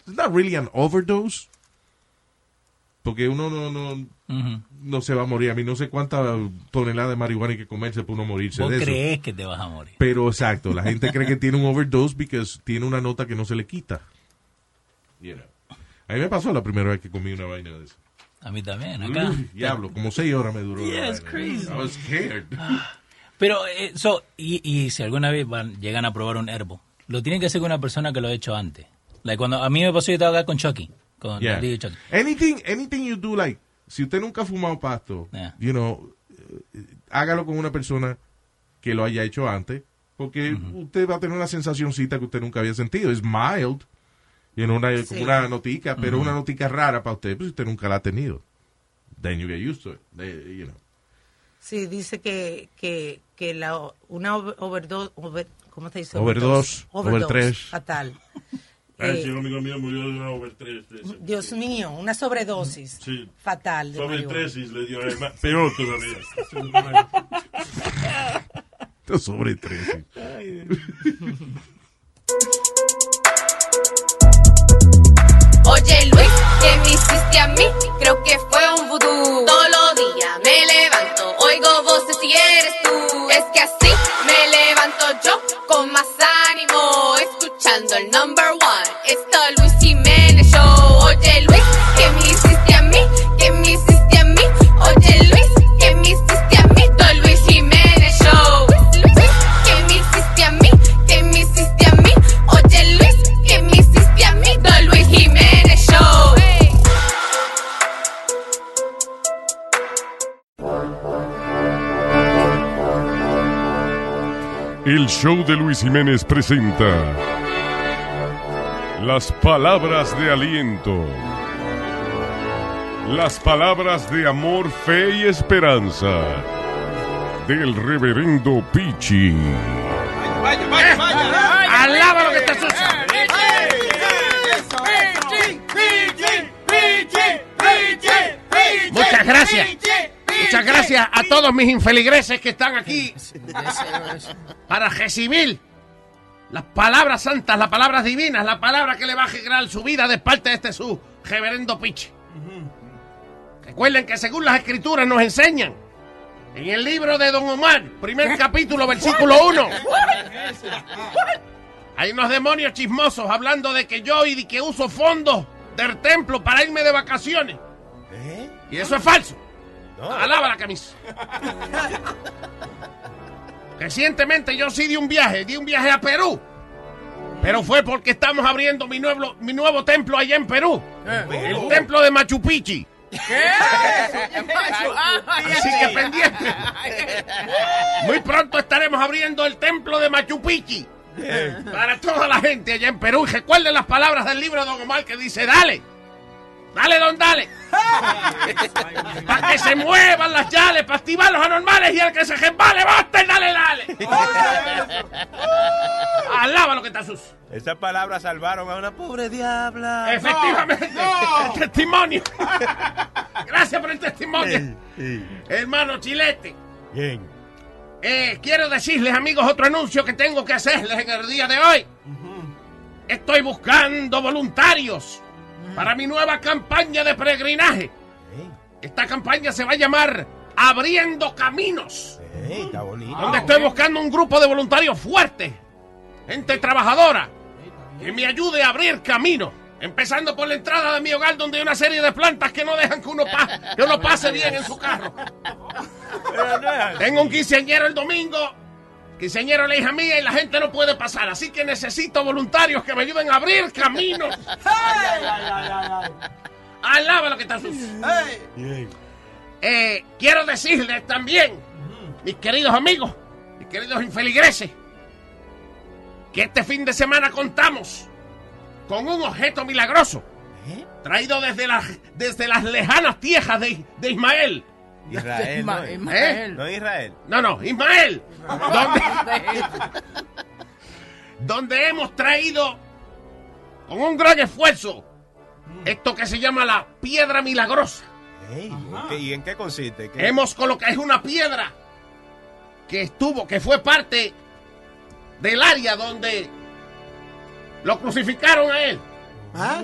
not really an overdose. Porque uno no, no, No se va a morir. A mí no sé cuántas toneladas de marihuana hay que comerse para uno morirse Vos de eso. crees que te vas a morir. Pero exacto, la gente cree que tiene un overdose porque tiene una nota que no se le quita. You know. A mí me pasó la primera vez que comí una vaina de eso. A mí también, acá. Uy, Diablo, como seis horas me duró. Yeah, it's crazy. I was scared. Pero, eh, so, y, y si alguna vez van, llegan a probar un herbo, lo tienen que hacer con una persona que lo ha hecho antes. Like cuando a mí me pasó, yo estaba acá con Chucky. Con Yeah. Chucky. Anything, anything you do, like, si usted nunca ha fumado pasto, Yeah. you know, eh, hágalo con una persona que lo haya hecho antes, porque usted va a tener una sensacioncita que usted nunca había sentido. Es mild, you know, una, como una notica, pero una notica rara para usted, pues usted nunca la ha tenido. Then you get used to it, They- you know. Sí, dice que, que, que la, una over- overdose, over- ¿cómo se dice? Overdose, overtrash. Fatal. Ay, Eh, si un amigo mío murió de una over 3. Dios mío, una sobredosis Sí. fatal. de Sobre marihuana. 3 le dio además, peor todavía. Esto sobre tres. Oye Luis, ¿qué me hiciste a mí? Creo que fue un vudú. Todos los días me levanto, oigo voces y eres tú. Es que así me levanto yo con más Esto Luis Jiménez Show. Oye Luis, ¿qué me hiciste a mí? ¿Qué me hiciste a mí? Oye Luis, ¿qué me hiciste a mí? Don Luis Jiménez Show. Luis, ¿qué me hiciste a mí? ¿Qué me hiciste a mí? Oye Luis, ¿qué me hiciste a mí? Don Luis Jiménez Show. El show de Luis Jiménez presenta las palabras de aliento, las palabras de amor, fe y esperanza del reverendo Pichi. Alaba lo que está sucio. Muchas gracias. Muchas gracias a todos mis infeligreses que están aquí para recibir las palabras santas, las palabras divinas, la palabra que le va a generar su vida de parte de este su reverendo Pichi. Recuerden que según las escrituras nos enseñan en el libro de Don Omar, primer capítulo, versículo 1. Hay unos demonios chismosos hablando de que yo y de que uso fondos del templo para irme de vacaciones. Y eso es falso. Alaba la camisa. Recientemente yo sí di un viaje, di un viaje a Perú. Pero fue porque estamos abriendo mi nuevo, mi nuevo templo allá en Perú. El templo de Machu Picchu. Así que pendiente. Muy pronto estaremos abriendo el templo de Machu Picchu. Para toda la gente allá en Perú. Y recuerden las palabras del libro de Don Omar que dice, dale. Dale, don, dale. Para que se muevan las yales, para activar los anormales y el que se resbale, basta y dale, dale. Alaba lo que está sucio. Esas palabras salvaron a una pobre diabla. Efectivamente. El testimonio. Gracias por el testimonio. Hermano Chilete. Bien. Eh, quiero decirles, amigos, otro anuncio que tengo que hacerles en el día de hoy. Estoy buscando voluntarios para mi nueva campaña de peregrinaje. Esta campaña se va a llamar Abriendo Caminos. Está bonito. Donde estoy buscando un grupo de voluntarios fuertes, gente trabajadora, que me ayude a abrir camino. Empezando por la entrada de mi hogar, donde hay una serie de plantas que no dejan que uno, pa- que uno pase bien en su carro. Tengo un quinceañero el domingo. Quinceañero la hija mía y la gente no puede pasar. Así que necesito voluntarios que me ayuden a abrir caminos. Alaba lo que está sucio. Eh, quiero decirles también, mis queridos amigos, mis queridos infeligreses, que este fin de semana contamos con un objeto milagroso traído desde las, desde las lejanas tierras de, de Ismael. Israel, no, ¿Eh? no Israel. No, no, Ismael. donde, donde hemos traído con un gran esfuerzo esto que se llama la piedra milagrosa. Ey, ¿qué- ¿Y en qué consiste? ¿Qué- Hemos colocado, es una piedra que estuvo, que fue parte del área donde lo crucificaron a él. Ah.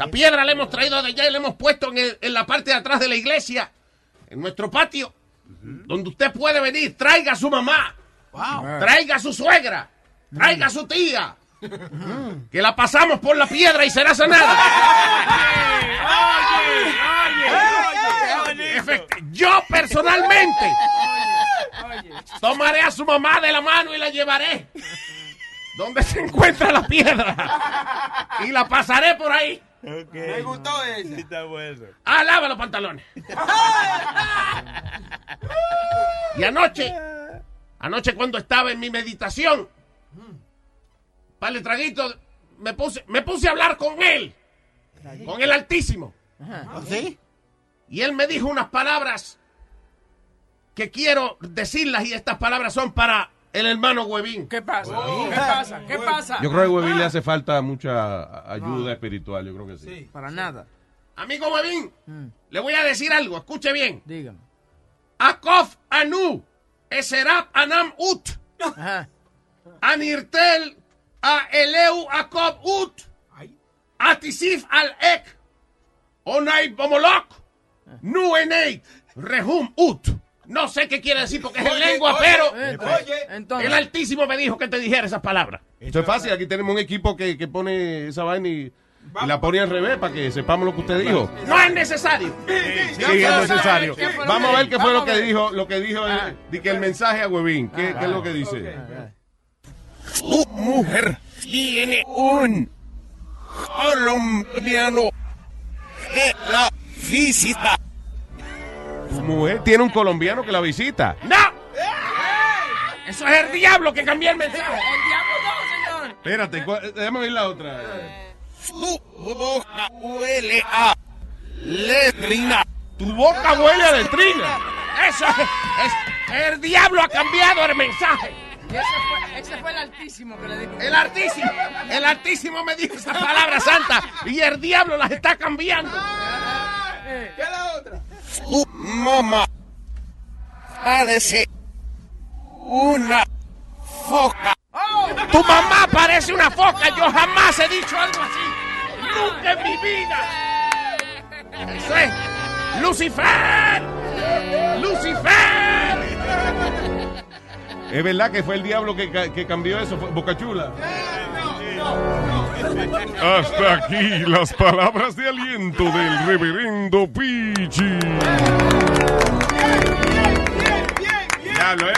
Esa piedra la hemos traído de allá y la hemos puesto en, el- en la parte de atrás de la iglesia, en nuestro patio, donde usted puede venir, traiga a su mamá, traiga a su suegra, traiga a su tía, que la pasamos por la piedra y será sanada. Yo personalmente tomaré a su mamá de la mano y la llevaré donde se encuentra la piedra y la pasaré por ahí. Me gustó eso. Está bueno. Ah, lava los pantalones. y anoche, anoche cuando estaba en mi meditación, para el traguito, me puse, me puse a hablar con él, con el Altísimo. ¿Sí? Y él me dijo unas palabras que quiero decirlas y estas palabras son para el hermano Huevín. ¿Qué pasa? ¿Qué pasa? ¿Qué pasa? Yo creo que a Huevín le hace falta mucha ayuda espiritual, yo creo que sí. Para nada. Amigo Huevín, le voy a decir algo, escuche bien. Dígame. Akof Anu, Eserap Anam Ut, Anirtel a Eleu Akob Ut, Atisif al Ek, Onay Bomolok, Nuenei, Rehum Ut. No sé qué quiere decir porque es en lengua, oye, pero oye, entonces- el Altísimo me dijo que te dijera esas palabras. Esto es fácil, aquí tenemos un equipo que, que pone esa vaina y, y la pone al revés para que sepamos lo que usted dijo. No es necesario. Sí, es necesario. Vamos a ver qué fue lo que dijo, lo que dijo, eh, di que el mensaje a Huevín, ¿qué, qué es lo que dice? Tu mujer tiene un colombiano que la visita. Tu mujer tiene un colombiano que la visita. ¡No! Eso es el diablo que cambió el mensaje. El diablo no, señor. Espérate, ¿cuál- déjame oír la otra. Tu boca huele a letrina. Tu boca huele a letrina. Eso es, es- El diablo ha cambiado el mensaje. Y ese fue, ese fue el altísimo que le dijo. El Altísimo. El Altísimo me dijo esas palabras santas y el diablo las está cambiando. ¿Qué es la otra? Tu mamá parece una foca. Tu mamá parece una foca. Yo jamás he dicho algo así. Nunca en mi vida. Eso es. Lucifer. Lucifer. Es verdad que fue el diablo que, que cambió eso, fue Boca Chula. Hasta aquí las palabras de aliento del reverendo Pichi. Diablo, ¿eh?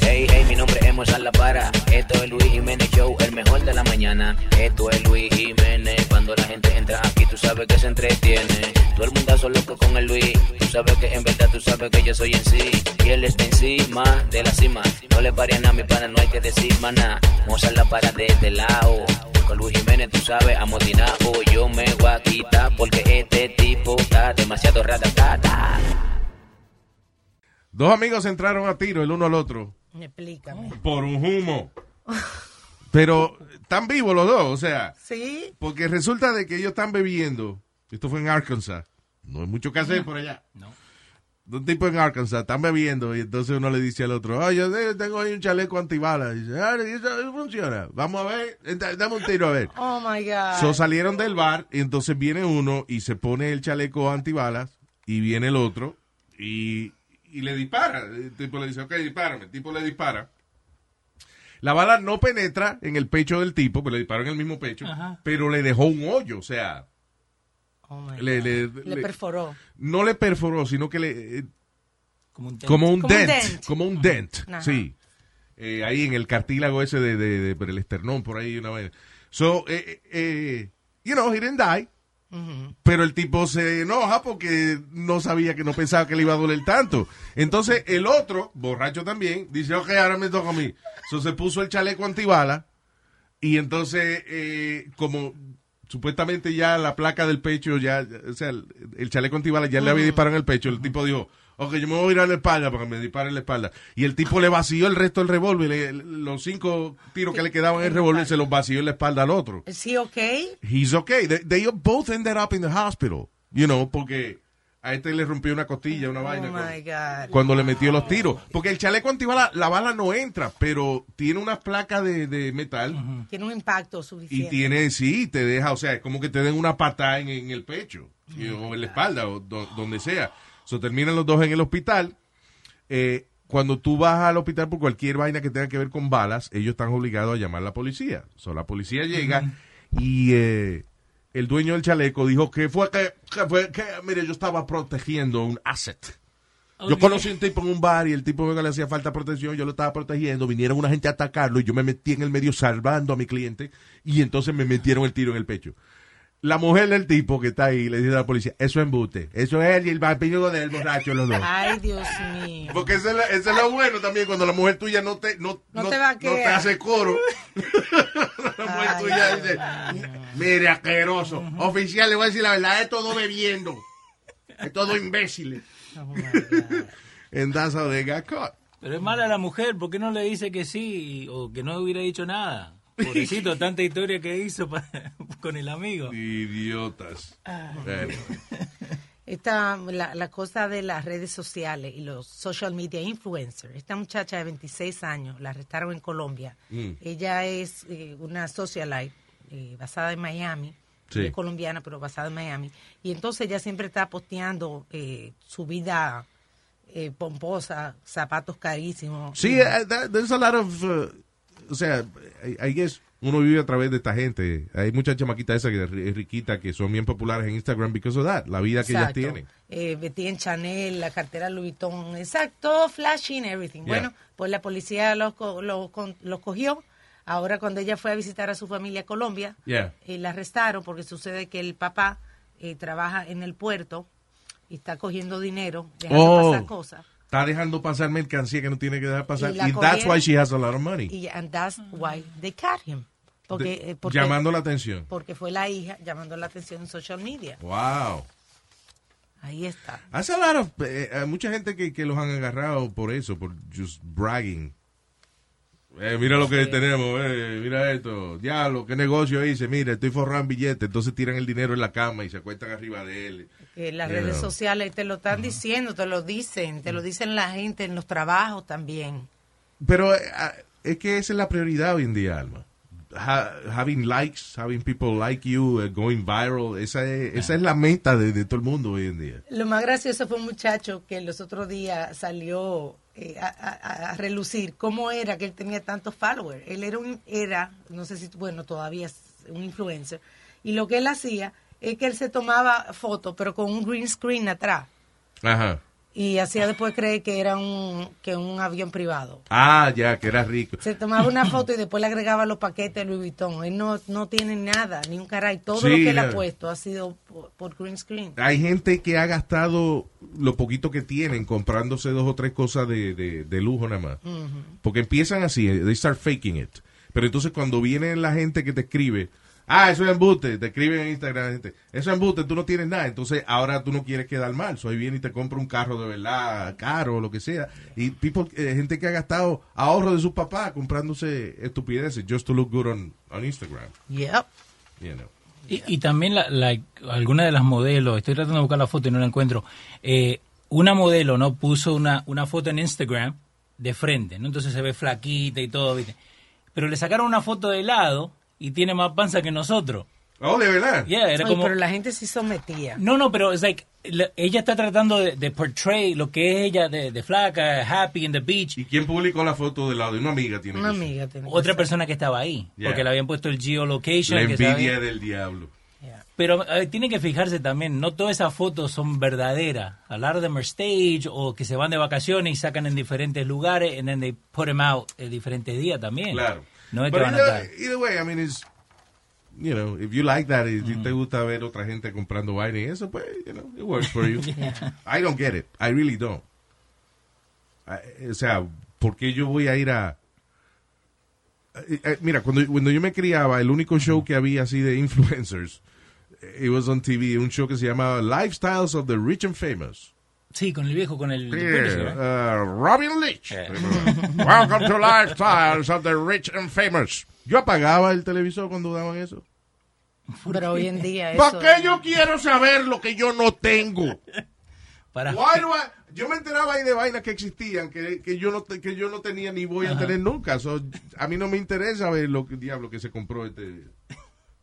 Hey, hey, mi nombre es Mozart La Para. Esto es Luis Jiménez Show, el mejor de la mañana. Esto es Luis Jiménez. Cuando la gente entra aquí, tú sabes que se entretiene. Todo el mundazo loco con el Luis. Tú sabes que en verdad, tú sabes que yo soy en sí. Y él está encima de la cima. No le parían a mi pana, no hay que decir maná. Moza la para de este lado. Con Luis Jiménez, tú sabes, amotinado. Yo me voy a quitar porque este tipo está demasiado ratatata. Dos amigos entraron a tiro el uno al otro. Me Explícame. Por un humo. Pero están vivos los dos, o sea, Sí. porque resulta de que ellos están bebiendo. Esto fue en Arkansas. No hay mucho que hacer por allá. Dos tipos en Arkansas están bebiendo y entonces uno le dice al otro, oye, yo tengo ahí un chaleco antibalas. Y dice, ah, ¿y eso funciona. Vamos a ver, da- dame un tiro a ver. Oh my God. So salieron del bar y entonces viene uno y se pone el chaleco antibalas y viene el otro y, y le dispara. El tipo le dice, ok, dispárame. El tipo le dispara. La bala no penetra en el pecho del tipo, pero le disparó en el mismo pecho, Ajá. pero le dejó un hoyo, o sea, Oh le, le- Le le- perforó. no le perforó, sino que le... eh, Como un, como un Como un dent, como un dent, Ajá. sí. Eh, ahí en el cartílago ese de, de, de- por el esternón, por ahí una vez. So, eh, you know, he didn't die. Pero el tipo se enoja porque no sabía que no pensaba que le iba a doler tanto. Entonces el otro, borracho también, dice, ok, ahora me toca a mí. So, se puso el chaleco antibala y entonces, eh, como supuestamente ya la placa del pecho, ya, o sea, el, el chaleco antibala ya le había disparado en el pecho, el tipo dijo, ok, yo me voy a ir a la espalda para que me dispare en la espalda. Y el tipo le vació el resto del revólver, le- los cinco tiros que le quedaban en el revólver se los vació en la espalda al otro. ¿Es he okay? He's okay. They, they both ended up in the hospital, you know, porque a este le rompió una costilla, una vaina. Oh my God. Cuando le metió los tiros. Porque el chaleco antibala, la bala no entra, pero tiene unas placas de, de metal Tiene un impacto y suficiente. tiene, sí, te deja, o sea, es como que te den una patada en, en el pecho, y- o en la espalda, o do- donde sea. So, terminan los dos en el hospital. Eh, cuando tú vas al hospital por cualquier vaina que tenga que ver con balas, ellos están obligados a llamar a la policía. So, la policía llega y eh, el dueño del chaleco dijo que fue que, que fue que, mire, yo estaba protegiendo un asset. Yo Ok. conocí a un tipo en un bar y el tipo que le hacía falta protección, yo lo estaba protegiendo, vinieron una gente a atacarlo y yo me metí en el medio salvando a mi cliente y entonces me metieron el tiro en el pecho. La mujer del tipo que está ahí le dice a la policía, eso es embute, eso es él y el vampiro del borracho los dos. Ay, Dios mío. Porque ese es, lo- ese es lo bueno también cuando la mujer tuya no te, no, No te vaquea. no te hace coro. la mujer Ay, tuya dice, mire asqueroso, oficial le voy a decir la verdad, es todo bebiendo, es todo imbéciles. Oh And that's how they got caught. Pero es mala la mujer, ¿por qué no le dice que sí o que no hubiera dicho nada? Pobrecito, tanta historia que hizo pa- con el amigo. Idiotas. Bueno. Esta, la, la cosa de las redes sociales y los social media influencers. Esta muchacha de 26 años la arrestaron en Colombia. Mm. Ella es eh, una socialite eh, basada en Miami. Sí. Es colombiana, pero basada en Miami. Y entonces ella siempre está posteando eh, su vida eh, pomposa, zapatos carísimos. Sí, uh, that- there's a lot of, uh, o sea, I, I guess uno vive a través de esta gente. Hay muchas chamaquitas esas que es riquita que son bien populares en Instagram because of that, la vida que ellas tienen. Eh, vestida en Chanel, la cartera Louis Vuitton, exacto, flashing, everything. Yeah. Bueno, pues la policía los, los los cogió. Ahora cuando ella fue a visitar a su familia a Colombia, Yeah. eh, la arrestaron porque sucede que el papá eh, trabaja en el puerto y está cogiendo dinero, dejando Oh. pasar cosas. Está dejando pasar mercancía que no tiene que dejar pasar. Y that's why she has a lot of money. Y and that's why they caught him. Porque, De- eh, porque- llamando la atención. Porque fue la hija llamando la atención en social media. Wow. Ahí está. Hace a lot of, eh, hay mucha gente que, que los han agarrado por eso, por just bragging. Eh, mira lo que tenemos, eh, mira esto. Diablo, qué negocio hice. Mira, estoy forrando billetes. Entonces tiran el dinero en la cama y se acuestan arriba de él. Que las redes sociales te lo están diciendo, te lo dicen, te lo dicen la gente en los trabajos también. Pero eh, ah, es que esa es la prioridad hoy en día, Alma. Ha- having likes, having people like you, eh, going viral, esa es, esa es la meta de, de todo el mundo hoy en día. Lo más gracioso fue un muchacho que los otros días salió eh, a, a- a relucir cómo era que él tenía tantos followers. Él era un, era, no sé si, bueno, todavía es un influencer, y lo que él hacía es que él se tomaba fotos, pero con un green screen atrás, Ajá. y hacía después creer que era un, que un avión privado. Ah, ya, que era rico. Se tomaba una foto y después le agregaba los paquetes de Louis Vuitton. Él no, no tiene nada, ni un caray. Todo Sí, lo que él ha puesto ha sido por, por green screen. Hay gente que ha gastado lo poquito que tienen comprándose dos o tres cosas de, de- de lujo nada más. Porque empiezan así, eh, they start faking it. Pero entonces cuando viene la gente que te escribe, Ah, eso es embuste. Te escriben en Instagram, gente. Eso es embuste, tú no tienes nada. Entonces, ahora tú no quieres quedar mal. So, ahí viene y te compra un carro de verdad caro o lo que sea. Y people, eh, gente que ha gastado ahorro de sus papás comprándose estupideces just to look good on, on Instagram. Yep. You know. Y, y también la, la- alguna de las modelos, estoy tratando de buscar la foto y no la encuentro. eh, una modelo no puso una, una foto en Instagram de frente, ¿no? Entonces se ve flaquita y todo, ¿viste? Pero le sacaron una foto de lado y tiene más panza que nosotros. Oh, de verdad. Yeah, era Ay, como... pero la gente sí sometía. No, no, pero es like, la- ella está tratando de, de portray lo que es ella de, de flaca, happy in the beach. ¿Y quién publicó la foto de lado? Una amiga tiene Una que ser. amiga tenía. Otra persona que estaba ahí, Yeah. porque le habían puesto el geolocation. La que envidia había- del diablo. Pero eh, tienen que fijarse también, no todas esas fotos son verdaderas. A lot of them are stage o que se van de vacaciones y sacan en diferentes lugares and then they put them out en diferentes días también. Claro. No es que But van a either, way, I mean, it's, you know, if you like that, if te gusta ver otra gente comprando vaina y eso, pues, you know, it works for you. Yeah. I don't get it. I really don't. I- o sea, ¿por qué yo voy a ir a... eh, eh, mira, cuando, cuando yo me criaba, el único show que había así de influencers, it was on TV, un show que se llamaba Lifestyles of the Rich and Famous. Sí, con el viejo, con el... Yeah, uh, Robin Leach. Welcome to Lifestyles of the Rich and Famous. Yo apagaba el televisor cuando daban eso. Pero hoy en día ¿Para eso... qué yo quiero saber lo que yo no tengo? Para... Why do I- yo me enteraba ahí de vainas que existían que, que yo no te- que yo no tenía ni voy a Ajá. tener nunca. So, a mí no me interesa ver lo que diablo que se compró este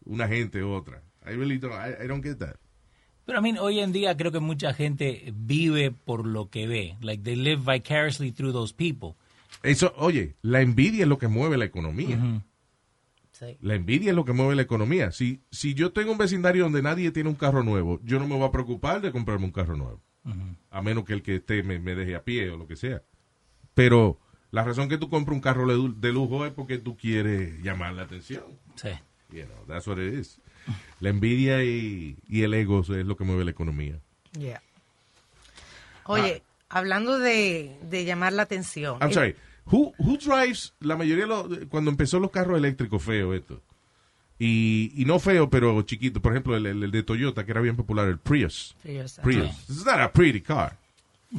una gente u otra. I really don't. I, I don't get that. Pero a mí hoy en día creo que mucha gente vive por lo que ve. Like they live vicariously through those people. Eso, oye, la envidia es lo que mueve la economía. La envidia es lo que mueve la economía. Si, si yo tengo un vecindario donde nadie tiene un carro nuevo, yo no me voy a preocupar de comprarme un carro nuevo. A menos que el que esté me, me deje a pie o lo que sea. Pero la razón que tú compras un carro de, de lujo es porque tú quieres llamar la atención. Sí. You know, that's what it is. La envidia y, y el ego es lo que mueve la economía. Yeah. Oye, hablando de, de llamar la atención. I'm eh, sorry. Who, who drives la mayoría de los, cuando empezó los carros eléctricos feos esto? Y, y no feo, pero chiquito. Por ejemplo, el, el- el de Toyota, que era bien popular, el Prius. Prius, Prius. This is not a pretty car.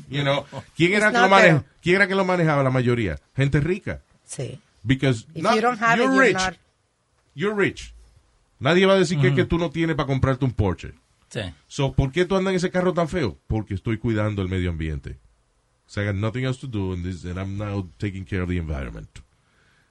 You know, ¿quién era, que lo ¿Quién era que lo manejaba la mayoría? Gente rica. Sí. Because If not- you don't have it, you're you're rich. not- You're rich. Nadie va a decir que, que tú no tienes para comprarte un Porsche. Sí. So, ¿por qué tú andas en ese carro tan feo? Porque estoy cuidando el medio ambiente. So I got nothing else to do and, this, and I'm now taking care of the environment.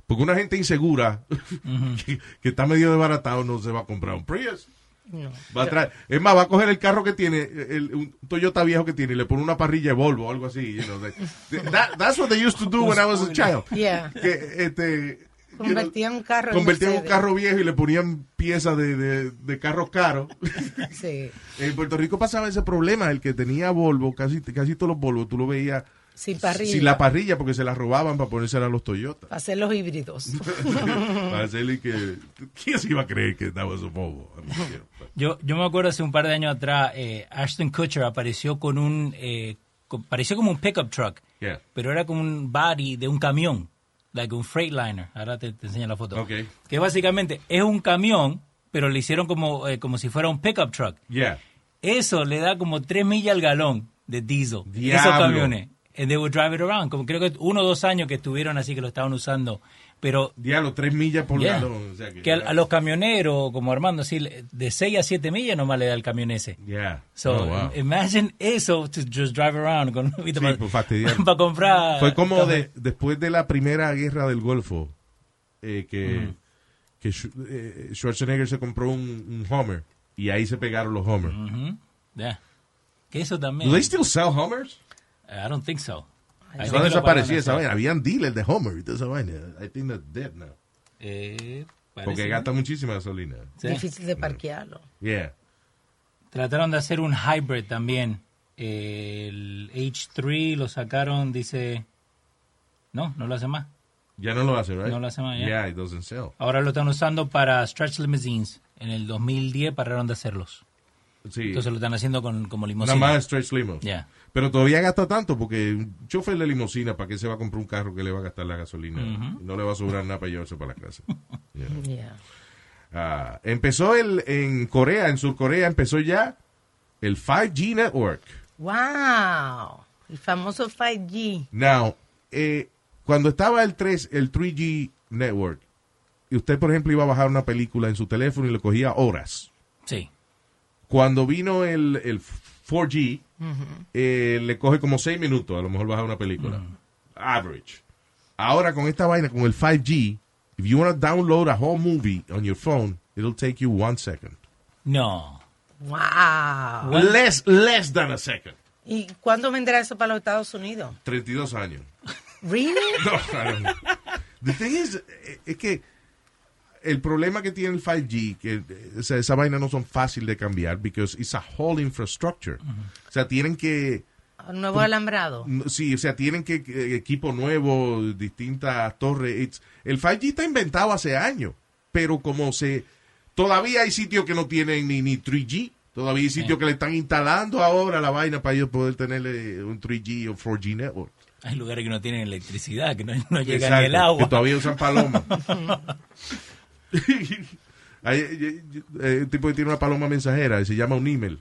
Porque una gente insegura que, que está medio desbaratado no se va a comprar un Prius. No. Va a traer- es más, va a coger el carro que tiene, el, un Toyota viejo que tiene y le pone una parrilla de Volvo o algo así. you know, that- that- that's what they used to do when I was a child. Yeah. Que, este, Convertían un carro en convertían un carro viejo y le ponían piezas de, de, de carros caros. Sí. En Puerto Rico pasaba ese problema, el que tenía Volvo, casi, casi todos los Volvo, tú lo veías Sin parrilla. sin la parrilla porque se la robaban para ponérsela a los Toyota. Para hacer los híbridos. para hacerle que... ¿Quién se iba a creer que estaba su know, but- Yo, yo me acuerdo hace un par de años atrás, eh, Ashton Kutcher apareció con un, eh, con- pareció como un pickup truck, Yeah. pero era como un body de un camión, like un Freightliner. Ahora te, te enseño la foto. Ok. Que básicamente es un camión, pero le hicieron como, eh, como si fuera un pickup truck. Yeah. Eso le da como 3 millas al galón de diesel. Esos Diablo. camiones. And they would drive it around. Como creo que uno o dos años que estuvieron así que lo estaban usando. Pero Diablo, tres millas por Yeah. galón. o sea que- que a, a los camioneros, como Armando, así, de 6 a 7 millas nomás le da el camión ese. Yeah. So, Oh, wow. imagine eso to just drive around con. Sí, para, pues, para comprar. Fue como de, después de la primera guerra del Golfo, eh, que, eh, Schwarzenegger se compró un, un Hummer y ahí se pegaron los Hummers. Ujú. Yeah. Que eso también. Do they still sell Hummers? I don't think so. I No desaparecía esa vaina. Habían dealers de Hummer y toda esa vaina. I think that's dead now. Eh, Porque gasta muchísima gasolina. Sí. Difícil de parquearlo. Yeah. Trataron de hacer un hybrid también. El H3 lo sacaron, dice... No, no lo hace más. Ya no lo hace, right? No lo hace más, ya. Yeah, it doesn't sell. Ahora lo están usando para stretch limousines. En el 2010 pararon de hacerlos. Sí. Entonces lo están haciendo con, como Nada limusina. más stretch limo. Yeah. Pero todavía gasta tanto porque un chofer de limusina, ¿para qué se va a comprar un carro que le va a gastar la gasolina? No le va a sobrar nada para llevarse para la casa. Yeah. Yeah. Ah, empezó el, en Corea, en Surcorea, empezó ya el 5G Network. Wow. El famoso 5G. Now, eh, cuando estaba el 3, el 3G Network, y usted, por ejemplo, iba a bajar una película en su teléfono y le cogía horas. Sí. Cuando vino el, el 4G, eh, le coge como 6 minutos a lo mejor bajar una película. Average. Ahora con esta vaina, con el 5G, if you want to download a whole movie on your phone, it'll take you one second. No. Wow. Less, less than a second. ¿Y cuándo vendrá eso para los Estados Unidos? 32 años. ¿Really? No, I don't know. The thing is, eh, es que el problema que tiene el 5G, que eh, o sea, esa vaina no son fácil de cambiar, because it's a whole infrastructure. O sea, tienen que, Un nuevo alambrado. sí, o sea, tienen que, que equipo nuevo, distintas torres. It's- el 5G está inventado hace años, pero como se, todavía hay sitios que no tienen ni, ni 3G. Todavía hay sitios que le están instalando ahora la vaina para ellos poder tener eh, un 3G o 4G network. Hay lugares que no tienen electricidad, que no, no llega Exacto, ni el agua. Que todavía usan paloma. Hay eh, eh, un tipo que tiene una paloma mensajera y se llama un email.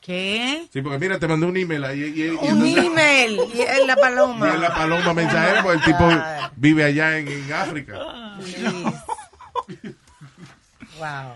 ¿Qué? Sí, porque mira, te mandé un email ahí. y- y- y Un entonces- email. Y es la paloma. y es la paloma mensajera porque el tipo vive allá en, en África. Wow.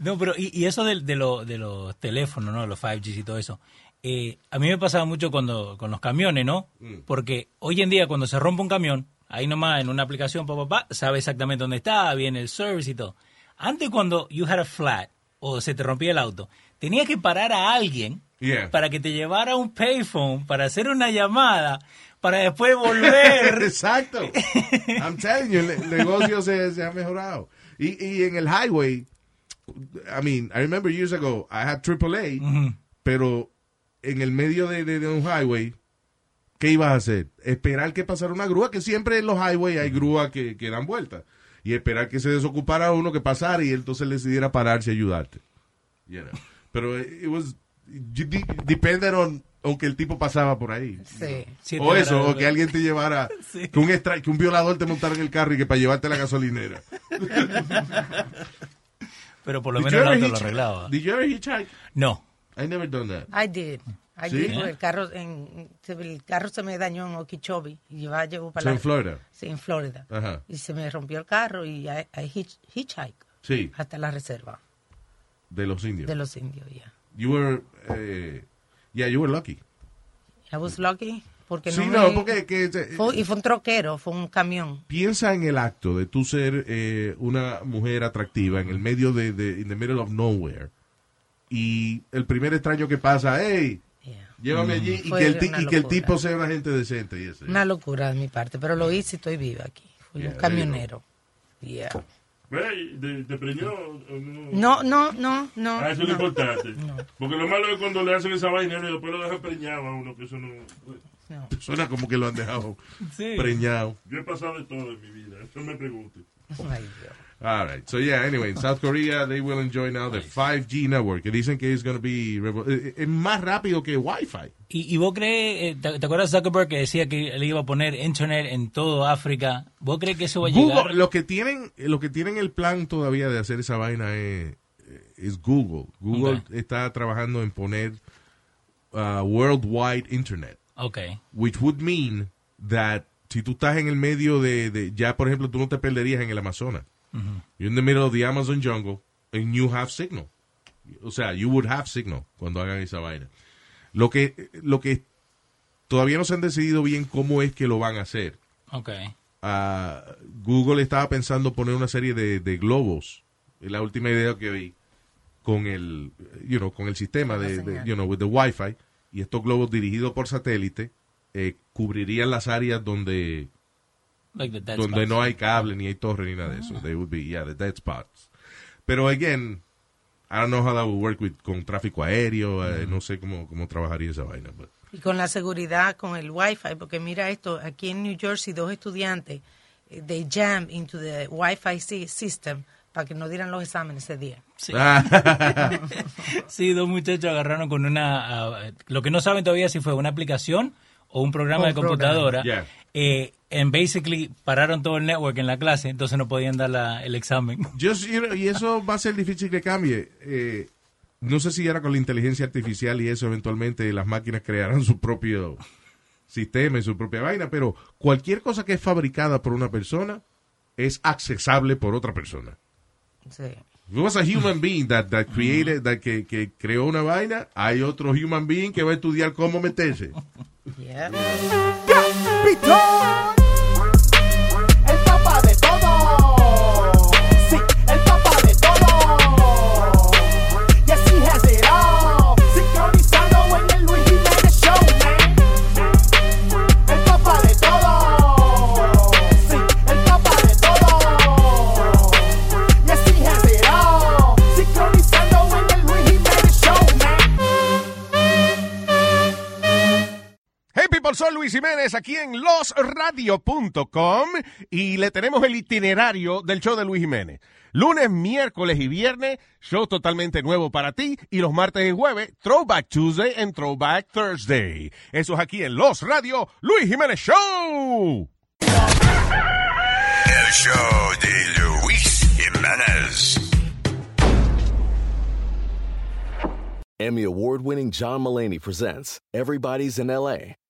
No, pero y, y eso de, de, lo- de los teléfonos, ¿no? Los 5G y todo eso. eh, a mí me pasaba mucho cuando con los camiones, ¿no? Mm. Porque hoy en día cuando se rompe un camión, ahí nomás en una aplicación, papá, pa, sabe exactamente dónde está, viene el service y todo. Antes cuando you had a flat o se te rompía el auto, tenías que parar a alguien Yeah. para que te llevara un payphone para hacer una llamada para después volver. Exacto. I'm telling you, el, negocio se, se ha mejorado. Y, y en el highway, I mean, I remember years ago, I had AAA, pero en el medio de, de- de un highway, ¿qué ibas a hacer? Esperar que pasara una grúa, que siempre en los highways hay grúas que, que dan vueltas. Y esperar que se desocupara uno que pasara y él entonces decidiera pararse y ayudarte. You know. Pero it was depended on, on que el tipo pasaba por ahí. Sí. O eso, o que alguien te llevara, que, un extra- que un violador te montara en el carro y que para llevarte a la gasolinera. Pero por lo Did menos el auto lo arreglaba. Did you ever hitchhike? No. I never done that. I did. Did, porque el carro, en, el carro se me dañó en Okeechobee y llevaba llevo para la- en Florida? Sí, en Florida. Ajá. Y se me rompió el carro y I hitch- hitchhike Sí, hasta la reserva de los indios. de los indios. Yeah. You were, eh, yeah, you were lucky. I was lucky porque Sí, no, porque que, te- Fue- y fue un troquero, fue un camión. piensa en el acto de tú ser eh, una mujer atractiva en el medio de, de in the middle of nowhere y el primer extraño que pasa, hey, llévame Mm. allí y que, el y que el tipo sea una gente decente y eso. Una locura de mi parte, pero lo hice y estoy viva aquí. Fui Yeah, un camionero. Yeah. ¿te, te preñó no? No, no, no, no. Ah, eso es lo no. importante. Porque lo malo es cuando le hacen esa vaina y después lo dejan preñado a uno, que eso no... Suena como que lo han dejado Sí. preñado. Yo he pasado de todo en mi vida, eso me pregunte. All right. So yeah, anyway, in South Korea they will enjoy now the 5G network. Que dicen que es going to be eh, eh, es más rápido que Wi-Fi. ¿Y, y vos crees, eh, te, te acuerdas de Zuckerberg que decía que le iba a poner internet en todo África? ¿Vos crees que eso va a llegar? Google, lo que tienen, lo que tienen el plan todavía de hacer esa vaina es, es Google. Google está trabajando en poner uh, worldwide internet. Ok. Which would mean that si tú estás en el medio de, de- ya por ejemplo tú no te perderías en el Amazonas. Ujú. You're in the middle of the Amazon jungle and you have signal. O sea, you would have signal cuando hagan esa vaina. Lo que, lo que todavía no se han decidido bien cómo es que lo van a hacer. Ok. Ah, Google estaba pensando poner una serie de, de globos. Es la última idea que vi con el, you know, con el sistema de, de, you know, with the Wi-Fi. Y estos globos dirigidos por satélite eh, cubrirían las áreas donde Like donde spots. no hay cable ni hay torre ni nada de eso. They would be, yeah, the dead spots. Pero again, I don't know how that would work with, con tráfico aéreo. eh, no sé cómo, cómo trabajaría esa vaina. but- Y con la seguridad, con el Wi-Fi, porque mira esto, aquí en New Jersey dos estudiantes, eh, they jam into the Wi-Fi sy- system para que no dieran los exámenes ese día. Sí. Sí, dos muchachos agarraron con una... ah, lo que no saben todavía si fue una aplicación o un programa de programa. computadora. Yeah. Eh, And basically pararon todo el network en la clase, entonces no podían dar la- el examen. Yo, y eso va a ser difícil que cambie. Eh, no sé si ahora con la inteligencia artificial y eso eventualmente las máquinas crearán su propio sistema y su propia vaina, pero cualquier cosa que es fabricada por una persona es accesible por otra persona. Sí. It was a human being that, that created, that que, que creó una vaina, hay otro human being que va a estudiar cómo meterse. Yeah. El Jiménez aquí en losradio.com y le tenemos el itinerario del show de Luis Jiménez. Lunes, miércoles y viernes, show totalmente nuevo para ti y los martes y jueves, Throwback Tuesday and Throwback Thursday. Eso es aquí en Los Radio, Luis Jiménez Show. El show de Luis Jiménez. Emmy award winning John Mullaney presents Everybody's in LA,